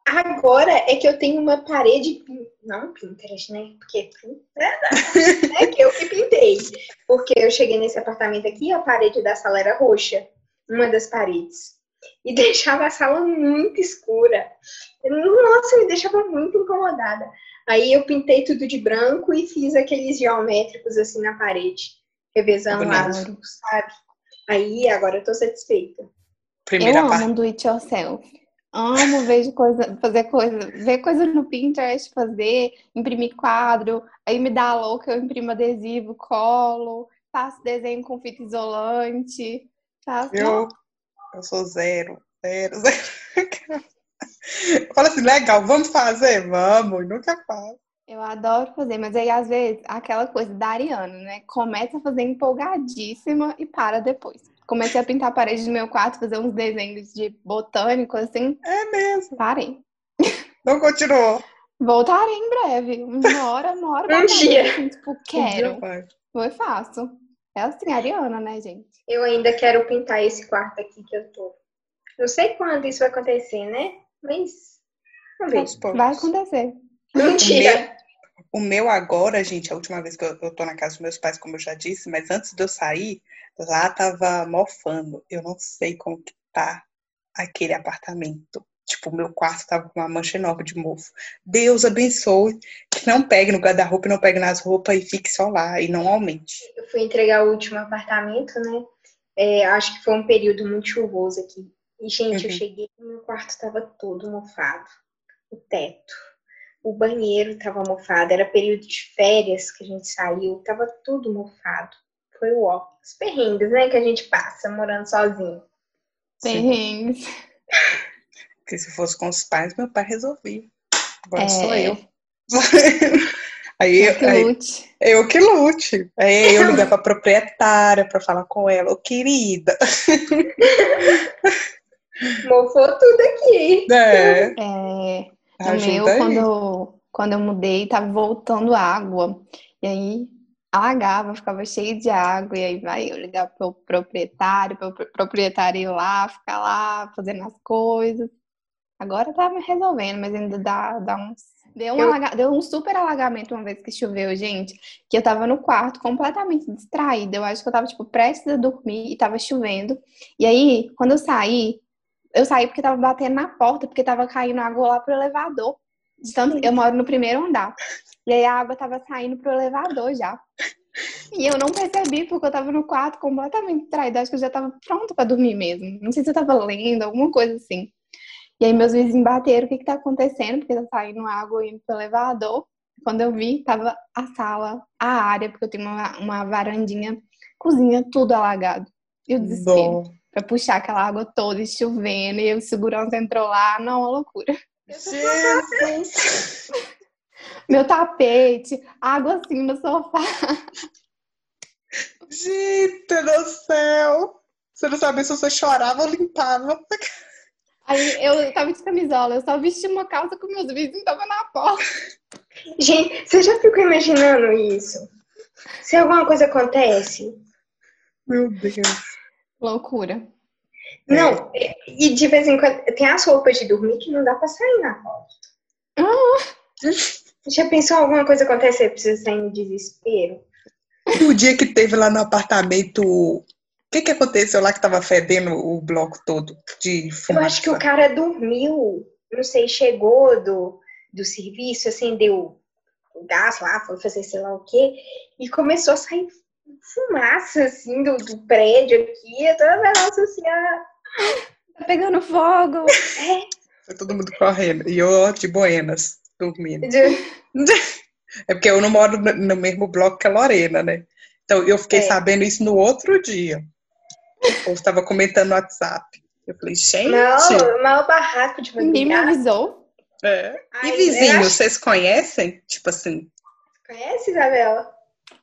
Agora é que eu tenho uma parede. Não Pinterest, né? Porque é que eu que pintei. Porque eu cheguei nesse apartamento aqui, a parede da sala era roxa. Uma das paredes. E deixava a sala muito escura. Nossa, me deixava muito incomodada. Aí eu pintei tudo de branco e fiz aqueles geométricos assim na parede, revezando lá, sabe? Aí agora eu tô satisfeita. Primeira eu parte. amo do it yourself. Amo ver coisa, fazer coisa, ver coisa no Pinterest, fazer, imprimir quadro, aí me dá a louca, eu imprimo adesivo, colo, faço desenho com fita isolante, faço. Eu, eu sou zero, zero, zero. Fala assim, legal, vamos fazer? Vamos, nunca faço. Eu adoro fazer, mas aí às vezes aquela coisa da Ariana, né? Começa a fazer empolgadíssima e para depois. Comecei a pintar a parede do meu quarto, fazer uns desenhos de botânico, assim. É mesmo. Parei. Não continuou. Voltarei em breve. Uma hora, uma hora. um dia. Assim, tipo, quero. Um Foi fácil. É assim, Ariana, né, gente? Eu ainda quero pintar esse quarto aqui que eu tô. Não sei quando isso vai acontecer, né? Mas. Vamos ver. Vai acontecer. Mentira. O meu agora, gente, a última vez que eu, eu tô na casa dos meus pais, como eu já disse, mas antes de eu sair, lá tava mofando. Eu não sei como que tá aquele apartamento. Tipo, o meu quarto tava com uma mancha enorme de mofo. Deus abençoe que não pegue no guarda-roupa, não pegue nas roupas e fique só lá e não aumente. Eu fui entregar o último apartamento, né? É, acho que foi um período muito chuvoso aqui. E, gente, uhum. eu cheguei e meu quarto estava todo mofado. O teto, o banheiro estava mofado. Era período de férias que a gente saiu, estava tudo mofado. Foi o ó. Os perrengues, né, que a gente passa morando sozinho. Perrengues. Porque se fosse com os pais, meu pai resolvia. Agora é... sou eu. Aí, eu que aí, lute. Eu que lute. Aí eu ligar pra proprietária pra falar com ela, ô querida. Mofou tudo aqui. É. é no meu, quando, quando eu mudei, tava voltando água. E aí alagava, ficava cheio de água. E aí vai eu ligar pro proprietário, pro proprietário ir lá, ficar lá fazendo as coisas. Agora tá me resolvendo, mas ainda dá, dá uns. Deu um, eu... alaga... Deu um super alagamento uma vez que choveu, gente. Que eu tava no quarto completamente distraída. Eu acho que eu tava, tipo, prestes a dormir e tava chovendo. E aí, quando eu saí, eu saí porque tava batendo na porta, porque tava caindo água lá pro elevador. Tanto, eu moro no primeiro andar. E aí a água tava saindo pro elevador já. E eu não percebi porque eu tava no quarto completamente distraída. Acho que eu já tava pronta para dormir mesmo. Não sei se eu tava lendo, alguma coisa assim. E aí meus vizinhos bateram, o que que tá acontecendo? Porque tá saindo água indo pro elevador. Quando eu vi, tava a sala, a área, porque eu tenho uma, uma varandinha, cozinha, tudo alagado. E o desespero. Bom pra puxar aquela água toda e chovendo, e o segurança entrou lá, não, uma loucura. Jesus! Meu tapete, água assim no sofá. Gente do céu! Você não sabia se você chorava ou limpava. Aí eu tava de camisola, eu só vesti uma calça com meus vizinhos estavam na porta. Gente, você já ficou imaginando isso? Se alguma coisa acontece? Meu Deus. Loucura. Não, e de vez em quando tem as roupas de dormir que não dá pra sair na porta. Ah, Já pensou alguma coisa acontecer e precisa sair no desespero? O dia que teve lá no apartamento, o que que aconteceu lá que tava fedendo o bloco todo de Eu fumaça? acho que o cara dormiu, não sei, chegou do, do serviço, acendeu o gás lá, foi fazer sei lá o quê, e começou a sair fumaça, assim, do, do prédio aqui, eu toda nossa, assim, ah, tá pegando fogo. Foi todo mundo correndo. E eu de Buenas, dormindo. de- É porque eu não moro no no mesmo bloco que a Lorena, né? Então eu fiquei É. sabendo isso no outro dia. O povo estava comentando no WhatsApp. Eu falei, gente. Não, mal barraco de Ninguém me madrugada. avisou. É. Ai, E vizinhos, acho- vocês conhecem? Tipo assim, Conhece, Isabela?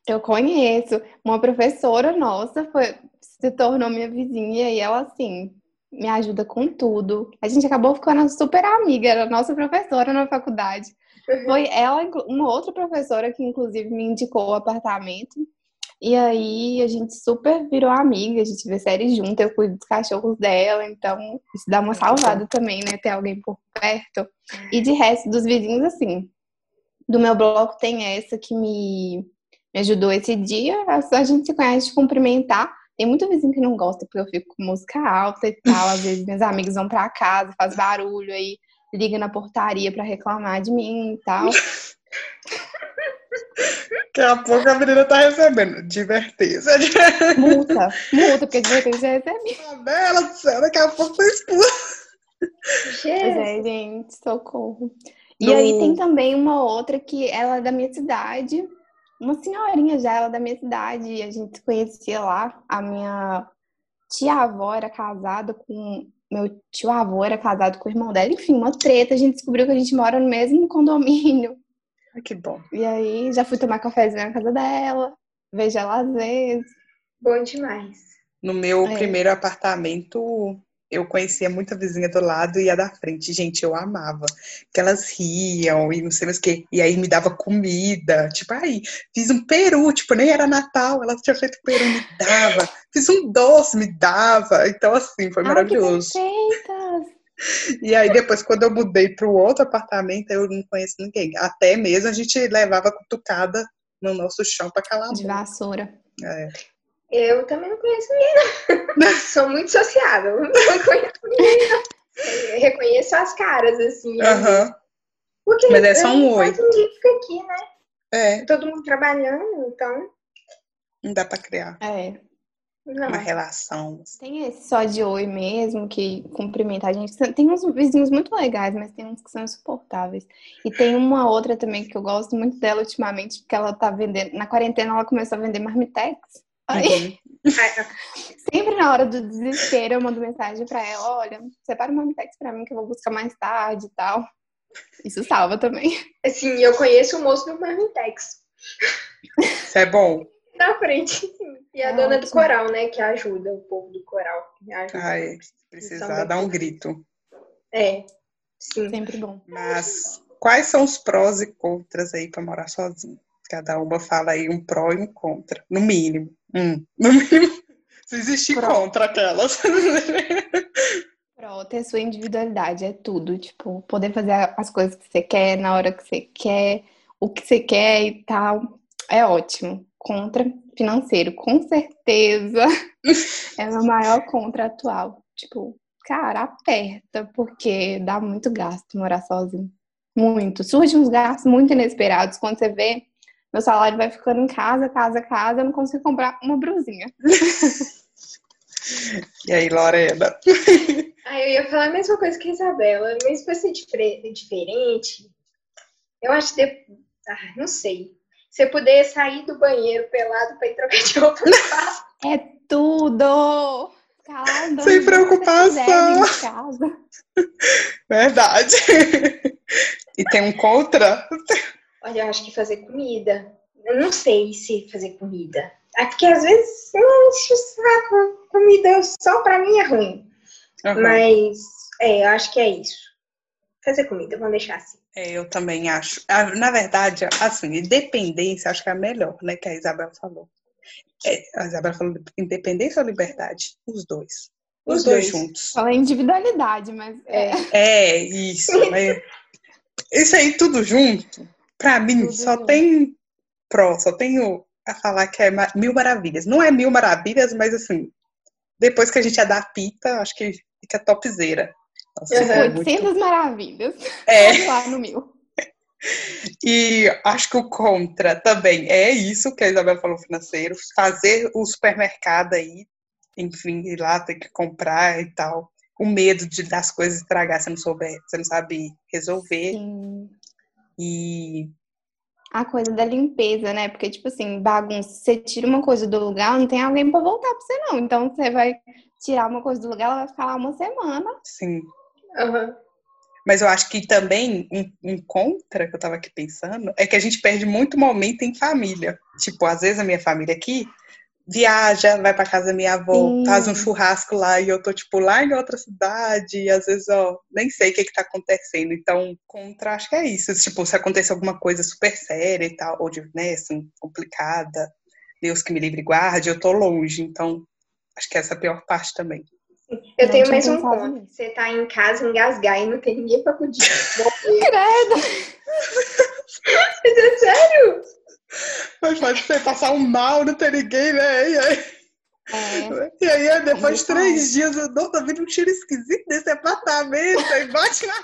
Eu conheço. Uma professora nossa foi, se tornou minha vizinha e ela, assim, me ajuda com tudo. A gente acabou ficando super amiga, era nossa professora na faculdade. Foi ela, uma outra professora que, inclusive, me indicou o apartamento. E aí a gente super virou amiga, a gente vê série junto, eu cuido dos cachorros dela, então isso dá uma salvada também, né? Ter alguém por perto. E de resto dos vizinhos, assim, do meu bloco tem essa que me, me ajudou esse dia. A, a gente se conhece de cumprimentar. Tem muito vizinho que não gosta porque eu fico com música alta e tal. Às vezes meus amigos vão pra casa, faz barulho aí, liga na portaria pra reclamar de mim e tal. Daqui a pouco a menina tá recebendo advertência. Multa, multa, porque de repente já recebi. Bela do céu, daqui a pouco foi expulsa. Pois Jesus. é, gente, socorro. E No- aí tem também uma outra que ela é da minha cidade, uma senhorinha já, ela é da minha cidade, e a gente se conhecia lá. A minha tia-avó era casada com. Meu tio-avô era casado com o irmão dela, enfim, uma treta. A gente descobriu que a gente mora no mesmo condomínio. Ai, que bom. E aí já fui tomar cafezinho na casa dela, vejo ela às vezes. Bom demais. No meu É. primeiro apartamento, eu conhecia muita vizinha do lado e a da frente. Gente, eu amava. Que elas riam e não sei mais o quê. E aí me dava comida. Tipo, aí, fiz um peru, tipo, nem era Natal. Ela tinha feito peru, me dava. Fiz um doce, me dava. Então, assim, foi Ai, que maravilhoso. perfeitas! E aí, depois, quando eu mudei para o outro apartamento, eu não conheço ninguém. Até mesmo a gente levava cutucada no nosso chão para calar a De boca. vassoura. É. Eu também não conheço ninguém, não. Sou muito sociável. Não conheço ninguém, não. Eu reconheço as caras, assim. Aham. Porque Mas é só um oi. fica aqui, né? É, Todo mundo trabalhando, então. não dá para criar É. Não. uma relação. Tem esse só de oi mesmo, que cumprimenta a gente. Tem uns vizinhos muito legais, mas tem uns que são insuportáveis. E tem uma outra também que eu gosto muito dela ultimamente, porque ela tá vendendo. Na quarentena ela começou a vender marmitex. Aí, Uhum. Sempre na hora do desespero, eu mando mensagem pra ela: olha, separa o marmitex pra mim que eu vou buscar mais tarde e tal. Isso salva também. Assim, eu conheço o moço do Marmitex. Isso é bom. Na frente. E a É dona do ótimo. coral, né? Que ajuda o povo do coral. se precisar, dá um grito. É. Sim. Sempre bom. Mas quais são os prós e contras aí para morar sozinho? Cada uma fala aí um pró e um contra, no mínimo. Hum, no mínimo. Se existir Pró. contra aquelas. Pro ter sua individualidade, é tudo. Tipo, poder fazer as coisas que você quer, na hora que você quer, o que você quer e tal. É ótimo. Contra financeiro, com certeza. é o maior contra atual. Tipo, cara, aperta, porque dá muito gasto morar sozinho. Muito. Surgem uns gastos muito inesperados. Quando você vê, meu salário vai ficando em casa, casa, casa, eu não consigo comprar uma brusinha. E aí, Lorena? Ah, eu ia falar a mesma coisa que a Isabela, mas pra ser difere- diferente, eu acho que. de- Ah, não sei. Você poder sair do banheiro pelado pra ir trocar de roupa. É tudo! Calado, Sem você preocupação. Verdade. E tem um contra? Olha, eu acho que fazer comida. Eu não sei se fazer comida. É porque às vezes eu enche o saco. Comida só pra mim é ruim. Aham. Mas é, eu acho que é isso. Fazer comida, vamos deixar assim. É, eu também acho. Ah, Na verdade, assim, independência acho que é a melhor, né? Que a Isabel falou. É, a Isabel falou independência ou liberdade? Os dois. Os, Os dois, dois. juntos. Fala individualidade, mas é. É, isso. mas isso aí tudo junto, pra mim, Tudo só junto. tem pró, só tenho a falar que é mil maravilhas. Não é mil maravilhas, mas assim, depois que a gente adapta, acho que fica topzera. Nossa, Uhum. é muito 800 maravilhas. É. Lá no mil. E acho que o contra também é isso que a Isabel falou financeiro, fazer o supermercado aí, enfim, ir lá ter que comprar e tal. O medo de das coisas estragar, você não souber, você não sabe resolver. Sim. E A coisa da limpeza, né? Porque, tipo assim, bagunça, você tira uma coisa do lugar, não tem alguém pra voltar pra você, não. Então, você vai tirar uma coisa do lugar, ela vai ficar lá uma semana. sim. Mas eu acho que também um, um contra que eu tava aqui pensando é que a gente perde muito momento em família. Tipo, às vezes a minha família aqui viaja, vai pra casa da minha avó, Sim. faz um churrasco lá e eu tô, tipo, lá em outra cidade, e às vezes, ó, nem sei o que que tá acontecendo. Então, contra, acho que é isso. Tipo, se acontecer alguma coisa super séria e tal, ou de, né, assim, complicada, Deus que me livre e guarde, eu tô longe. Então, acho que essa é a pior parte também. Eu Não tenho mais um ponto. nisso. Você tá em casa, engasgar e não tem ninguém pra cuidar. Morrer. Credo! Mas é sério? Mas pode ser passar um mal, não ter ninguém, né? E aí, É, e aí depois de três dias, eu não tô vendo um cheiro esquisito nesse apartamento, aí bate lá.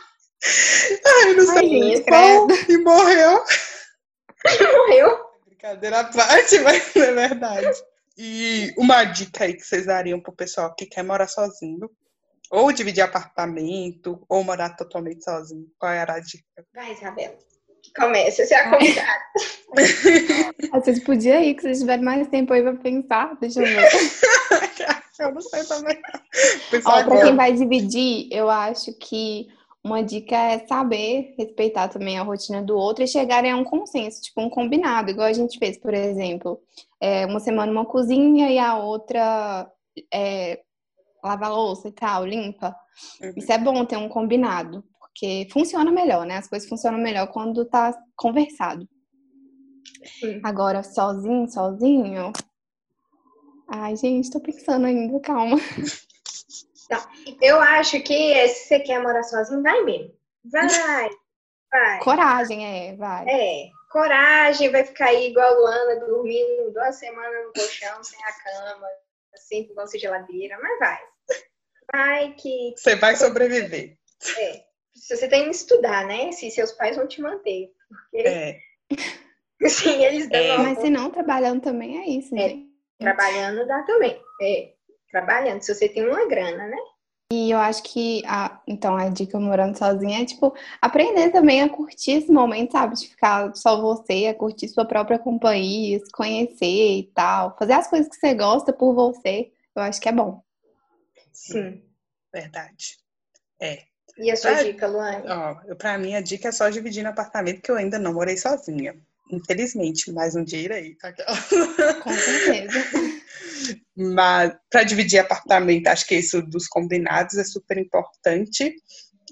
Ai, não sei qual, e morreu. Morreu? Brincadeira à parte, mas é verdade. E uma dica aí que vocês dariam pro pessoal que quer morar sozinho, ou dividir apartamento, ou morar totalmente sozinho. Qual era a dica? Vai, Isabela. Começa, você é a convidada. vocês podiam ir, que vocês tiverem mais tempo aí pra pensar. Deixa eu ver. eu não sei também. Ó, pra quem vai dividir, eu acho que uma dica é saber respeitar também a rotina do outro e chegarem a um consenso, tipo um combinado, igual a gente fez, por exemplo, é, uma semana uma cozinha e a outra é, lava a louça e tal, limpa. Uhum. Isso é bom ter um combinado, porque funciona melhor, né? As coisas funcionam melhor quando tá conversado. Sim. Agora, sozinho, sozinho. Ai, gente, tô pensando ainda, calma. Eu acho que é, se você quer morar sozinho, vai mesmo. Vai, vai. Coragem, é, vai. É, coragem, vai ficar aí igual a Luana, dormindo duas semanas no colchão, sem a cama, sempre vão ser geladeira, mas vai. Vai que, Você vai sobreviver. é, se você tem que estudar, né? Se seus pais vão te manter. Porque, É. assim, eles dão É. Mas se não trabalhando também é isso, É. gente. trabalhando, dá também. É, trabalhando, se você tem uma grana, né? E eu acho que, a, então, a dica morando sozinha é, tipo, aprender também a curtir esse momento, sabe? De ficar só você, a curtir sua própria companhia, se conhecer e tal. Fazer as coisas que você gosta por você, eu acho que é bom. Sim. Verdade. É. E a sua Ah, dica, Luane? Ó, pra mim, a dica é só dividir no apartamento, que eu ainda não morei sozinha. Infelizmente, mais um dia irei. Aquela. Com certeza. Mas para dividir apartamento, acho que isso dos combinados é super importante.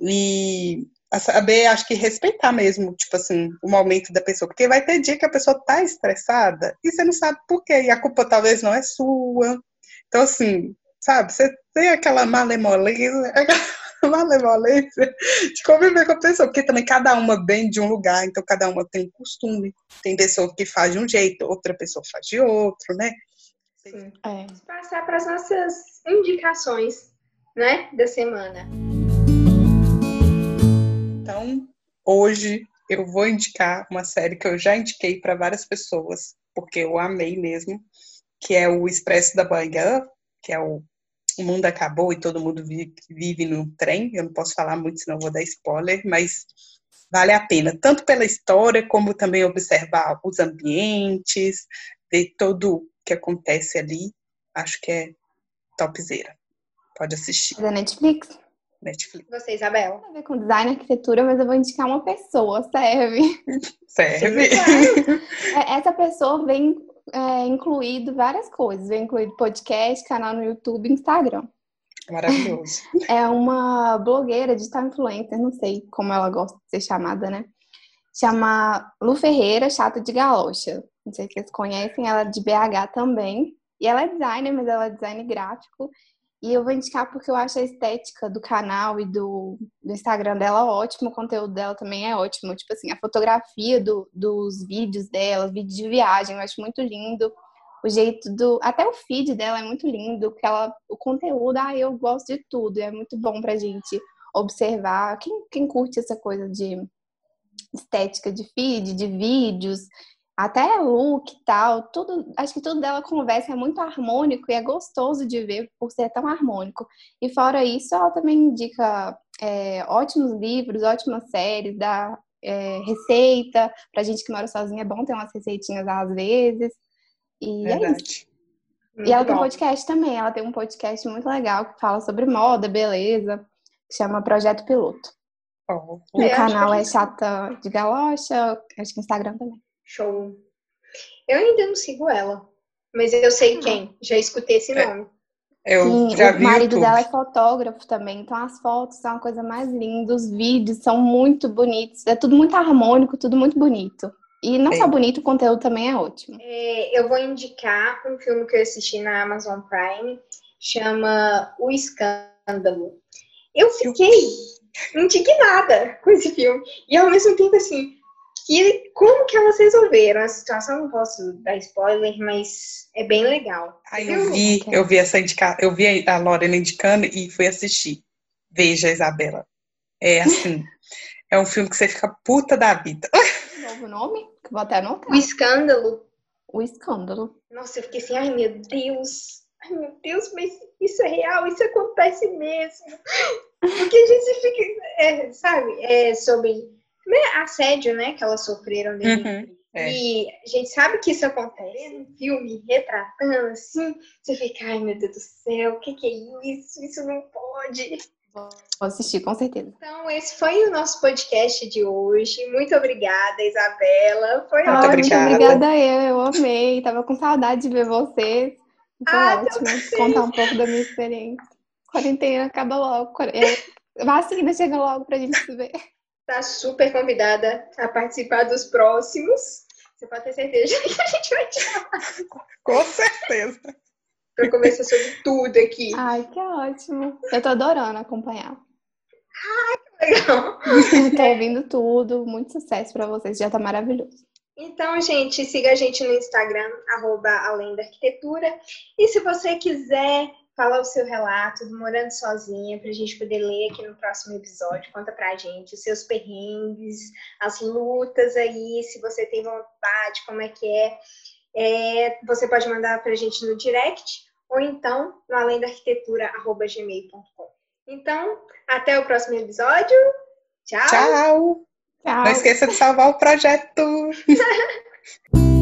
E a saber, acho que respeitar mesmo, tipo assim, o momento da pessoa. Porque vai ter dia que a pessoa tá estressada e você não sabe por quê. E a culpa talvez não é sua. Então, assim, sabe, você tem aquela malemolência, aquela malemolência de conviver com a pessoa. Porque também cada uma vem de um lugar, então cada uma tem um costume. Tem pessoa que faz de um jeito, outra pessoa faz de outro, né? Sim. É. Passar para as nossas indicações, né? Da semana. Então, hoje eu vou indicar uma série que eu já indiquei para várias pessoas, porque eu amei mesmo, que é o Expresso da Manhã, que é o O Mundo Acabou e Todo Mundo Vive, vive no Trem. Eu não posso falar muito, senão eu vou dar spoiler, mas vale a pena, tanto pela história, como também observar os ambientes, ver tudo o que acontece ali. Acho que é topzera. Pode assistir. Da Netflix? Netflix. Você, Isabela? Tem a ver com design e arquitetura, mas eu vou indicar uma pessoa, serve. Serve. É, Essa pessoa vem é, incluído várias coisas. Vem incluído podcast, canal no YouTube, Instagram. Maravilhoso. É uma blogueira, digital influencer, não sei como ela gosta de ser chamada, né? Chama Lu Ferreira, chata de galocha. Não sei se vocês conhecem, ela é de BH também. E ela é designer, mas ela é design gráfico. E eu vou indicar porque eu acho a estética do canal e do, do Instagram dela ótimo, o conteúdo dela também é ótimo. Tipo assim, a fotografia do, dos vídeos dela, vídeos de viagem, eu acho muito lindo. O jeito do. Até o feed dela é muito lindo, porque ela, o conteúdo, ah, eu gosto de tudo, é muito bom pra gente observar. Quem, quem curte essa coisa de estética de feed, de vídeos, até look e tal, tudo, acho que tudo dela conversa é muito harmônico e é gostoso de ver por ser tão harmônico. E fora isso, ela também indica é, ótimos livros, ótimas séries, dá é, receita. Pra gente que mora sozinha é bom ter umas receitinhas às vezes. E é isso. Verdade. E ela tem um bom. podcast também, ela tem um podcast muito legal que fala sobre moda, beleza, que chama Projeto Piloto. Ó, O É, acho canal é Chata de Galocha, acho que Instagram também. Show. Eu ainda não sigo ela, mas eu sei quem. Já escutei esse É. nome. eu Sim, já o vi marido YouTube. dela é fotógrafo também, então as fotos são a coisa mais linda, os vídeos são muito bonitos, é tudo muito harmônico, tudo muito bonito. E não só É. bonito, o conteúdo também é ótimo. É, eu vou indicar um filme que eu assisti na Amazon Prime, chama O Escândalo. Eu fiquei indignada com esse filme. E ao mesmo tempo, assim, que, como que elas resolveram a situação? Não posso dar spoiler, mas é bem legal. Aí eu vi, eu vi essa indica, eu vi a Lorena indicando e fui assistir. Veja, Isabela. É assim, é um filme que você fica puta da vida. Novo nome, vou até anotar. O Escândalo. O Escândalo. Nossa, eu fiquei assim, ai meu Deus. Ai meu Deus, mas isso é real, isso acontece mesmo. Porque a gente fica, é, sabe, é sobre assédio, né, que elas sofreram Uhum, é. E a gente sabe que isso acontece no filme, retratando assim, você fica, ai meu Deus do céu, o que, que é isso? Isso não pode. Vou assistir, com certeza. Então, esse foi o nosso podcast de hoje. Muito obrigada, Isabela. Foi ótimo. obrigada. Muito obrigada eu, eu amei. Tava com saudade de ver vocês. Foi Ah, ótimo contar um pouco da minha experiência. Quarentena acaba logo. Quar- é, Vacina chega logo pra gente se ver. Tá super convidada a participar dos próximos. Você pode ter certeza que a gente vai te chamar Com certeza. para conversar sobre tudo aqui. Ai, que ótimo. Eu tô adorando acompanhar. Legal. tô ouvindo tudo. Muito sucesso pra vocês. Já tá maravilhoso. Então, gente, siga a gente no Instagram, arroba Além da Arquitetura. E se você quiser falar o seu relato do Morando Sozinha, para a gente poder ler aqui no próximo episódio, conta pra gente os seus perrengues, as lutas aí, se você tem vontade, como é que é. É, você pode mandar pra gente no direct ou então no além da arquitetura, arroba gmail.com. Então, até o próximo episódio. Tchau. Tchau. Não esqueça de salvar o projeto.